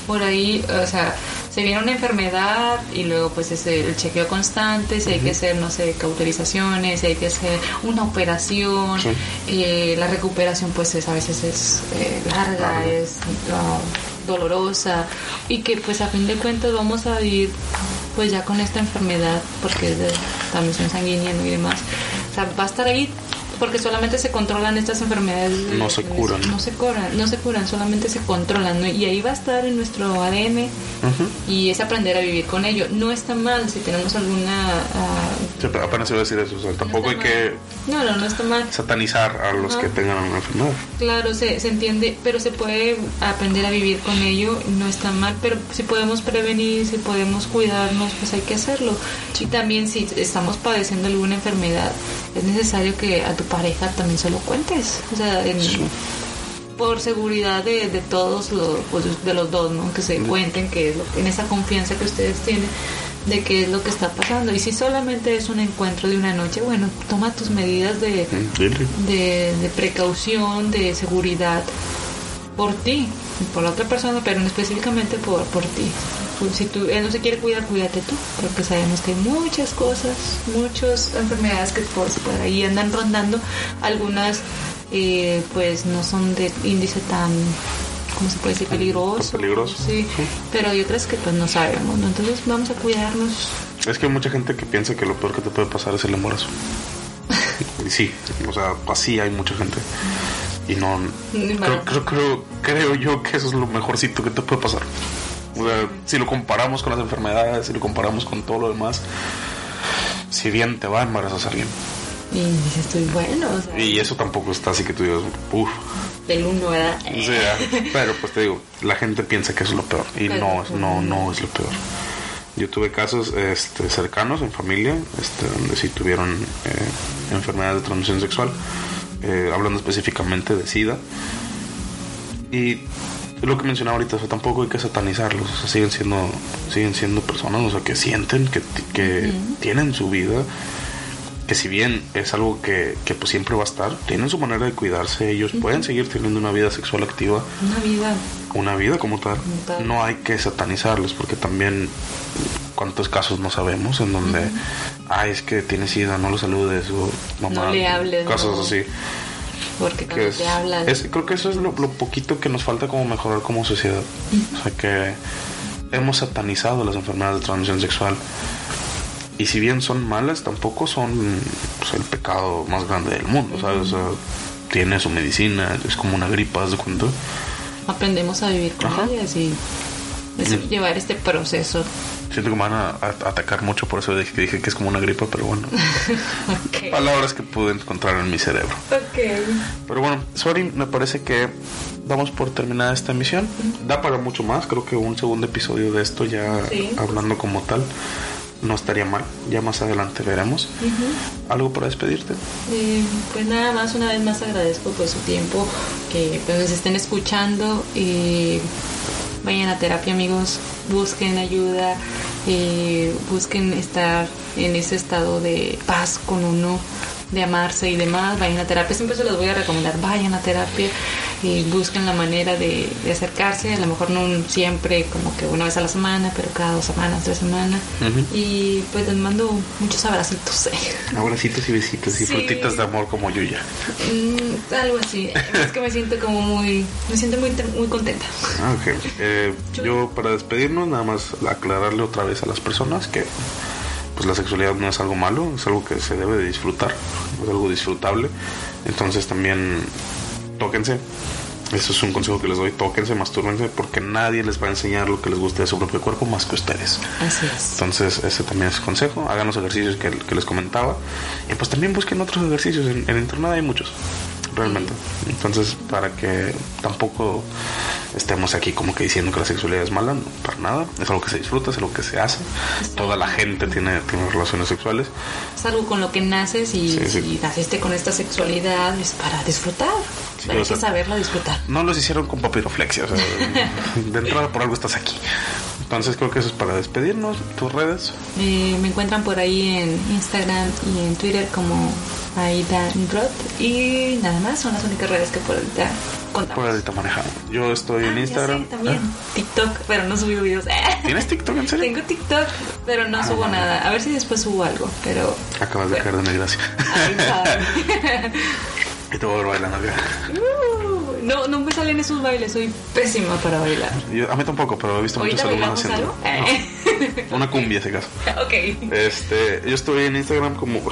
por ahí, o sea, se viene una enfermedad y luego pues es el chequeo constante, si hay que hacer, no sé, cauterizaciones, si hay que hacer una operación, Sí. eh, la recuperación pues es, a veces es eh, larga, es dolorosa y que pues a fin de cuentas vamos a vivir pues ya con esta enfermedad porque es de transmisión sanguínea y demás. O sea, va a estar ahí porque solamente se controlan estas enfermedades. de- No se curan. No se curan, no se curan, solamente se controlan. ¿no? Y ahí va a estar en nuestro ADN Ujú. y es aprender a vivir con ello. No está mal si tenemos alguna... ah, Sí, pero apenas iba a decir eso. O sea, tampoco hay está que mal. No, no, no está mal. satanizar a los que tengan una enfermedad. Claro, se, se entiende, pero se puede aprender a vivir con ello, no está mal, pero si podemos prevenir, si podemos cuidarnos, pues hay que hacerlo. Y también si estamos padeciendo alguna enfermedad, es necesario que a tu pareja también se lo cuentes. O sea, en- Sí. por seguridad de, de todos los, pues, de los dos, ¿no? Que se cuenten que es lo- en esa confianza que ustedes tienen de qué es lo que está pasando. Y si solamente es un encuentro de una noche, bueno, toma tus medidas de, de, de precaución, de seguridad por ti, por la otra persona, pero no específicamente por, por ti. Si tú, él no se quiere cuidar, cuídate tú, porque sabemos que hay muchas cosas, muchas enfermedades que por, por ahí andan rondando. Algunas, eh, pues, no son de índice tan, ¿cómo se puede decir? Peligroso. peligroso. Sí, Sí. pero hay otras que pues no sabemos, ¿no? Entonces vamos a cuidarnos. Es que hay mucha gente que piensa que lo peor que te puede pasar es el embarazo. y sí, o sea, así hay mucha gente. Y no. Creo, creo, creo, creo yo que eso es lo mejorcito que te puede pasar. O sea, si lo comparamos con las enfermedades, si lo comparamos con todo lo demás, si bien te va a embarazar alguien. Y dices, estoy bueno, o sea, Y eso tampoco está así que tú digas, uff. del uno, ¿verdad? O sea, pero pues te digo, la gente piensa que eso es lo peor. Y no, no, no es lo peor. Yo tuve casos este, cercanos en familia, este, donde sí tuvieron eh, enfermedades de transmisión sexual, eh, hablando específicamente de SIDA. Y lo que mencionaba ahorita, o sea, tampoco hay que satanizarlos, o sea, siguen siendo, siguen siendo personas, o sea, que sienten, que, que tienen su vida, que si bien es algo que, que pues siempre va a estar, tienen su manera de cuidarse, ellos pueden seguir teniendo una vida sexual activa, Una vida. una vida como tal. tal. No hay que satanizarlos porque también cuántos casos no sabemos en donde, ay, es que tienes sida, no lo saludes o mamá, No le hables, Casos no. así. Porque cuando es, te hablan. es- creo que eso es lo, lo poquito que nos falta como mejorar como sociedad. O sea que hemos satanizado las enfermedades de transmisión sexual. Y si bien son malas, tampoco son pues, el pecado más grande del mundo, ¿sabes? O sea, tiene su medicina, es como una gripa, ¿haz de? Aprendemos a vivir con Ajá. ellas y es llevar este proceso. Siento que me van a, a- atacar mucho por eso dije que dije que es como una gripa, pero bueno. Ok. Palabras que pude encontrar en mi cerebro. Ok. Pero bueno, sorry, me parece que damos por terminada esta emisión. Da para mucho más, creo que un segundo episodio de esto ya Sí. hablando como tal no estaría mal. Ya más adelante veremos. ¿Algo para despedirte? Eh, pues nada más, una vez más agradezco pues su tiempo, que pues nos estén escuchando y vayan a terapia amigos, busquen ayuda, eh, busquen estar en ese estado de paz con uno, de amarse y demás, vayan a terapia, siempre se los voy a recomendar, vayan a terapia y busquen la manera de, de acercarse, a lo mejor no un- siempre como que una vez a la semana, pero cada dos semanas, tres semanas, y pues les mando muchos abracitos. Abracitos y besitos y frutitas de amor como Yuya. Mm, algo así. Es que me siento como muy. Me siento muy, muy contenta. Ah, ok. Eh, yo para despedirnos nada más aclararle otra vez a las personas que pues la sexualidad no es algo malo, es algo que se debe de disfrutar, es algo disfrutable. Entonces también tóquense. Eso es un consejo que les doy, tóquense, mastúrbense, porque nadie les va a enseñar lo que les guste de su propio cuerpo más que ustedes. Así es. Entonces, ese también es consejo. Hagan los ejercicios que, que les comentaba. Y pues también busquen otros ejercicios. En, en internet hay muchos, realmente. Entonces, para que tampoco estemos aquí como que diciendo que la sexualidad es mala, no, para nada. Es algo que se disfruta, es algo que se hace. Toda la gente tiene, tiene relaciones sexuales. Es algo con lo que naces y Sí, sí. si naciste con esta sexualidad es para disfrutar. Sí, Hay que saberla disfrutar. No los hicieron con papiroflexia. O sea, de entrada por algo estás aquí. Entonces creo que eso es para despedirnos. Tus redes. Eh, me encuentran por ahí en Instagram y en Twitter como Aida Roth y nada más son las únicas redes que por ahorita contamos. Por ahorita manejando. Yo estoy Ah, en ya Instagram. sé, también. Ah, TikTok, pero no subí videos. ¿Tienes TikTok en serio? Tengo TikTok, pero no subo nada. A ver si después subo algo, pero Acabas de caer de desgracia. Ay, y te voy a ver bailando acá. Uh, no, no me salen esos bailes, soy pésima para bailar. Yo- a mí tampoco, pero he visto muchos ¿Ahorita alumnos haciendo. No, una cumbia, ese caso. ok. Este, yo estoy en Instagram como.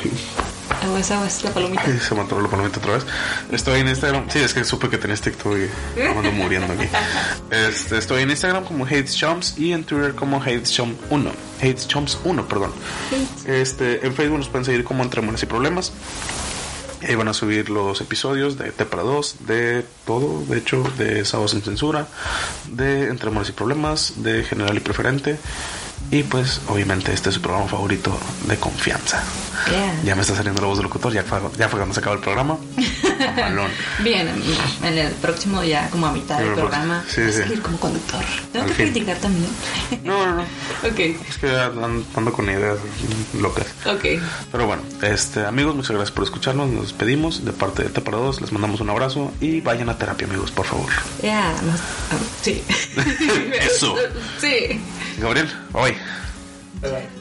Aguas, aguas, la palomita. Ay, se me atoró la palomita otra vez. Estoy en Instagram. Sí, es que supe que tenías TikTok y me ando muriendo aquí. Este, estoy en Instagram como HatesChumps y en Twitter como HatesChump1. HatesChumps1, perdón. Este, en Facebook nos pueden seguir como Entre Amores y Problemas. Ahí van a subir los episodios de T para 2, de todo, de hecho, de Sábado sin Censura, de Entre Amores y Problemas, de General y Preferente. Y pues, obviamente, este es su programa favorito de confianza. Yeah. Ya me está saliendo la voz del locutor, ya fue, ya fue cuando se acabó el programa. Mamalón. Bien, en el próximo ya como a mitad del programa sí, voy a sí. salir como conductor. Tengo Al que fin. criticar también. No, no, no. ok, Es que ando ando con ideas locas. ok. Pero bueno, este amigos, muchas gracias por escucharnos. Nos despedimos de parte de T para 2. Les mandamos un abrazo y vayan a terapia, amigos, por favor. Ya, más- ah, sí. Eso. sí. Gabriel, hoy. Bye, bye.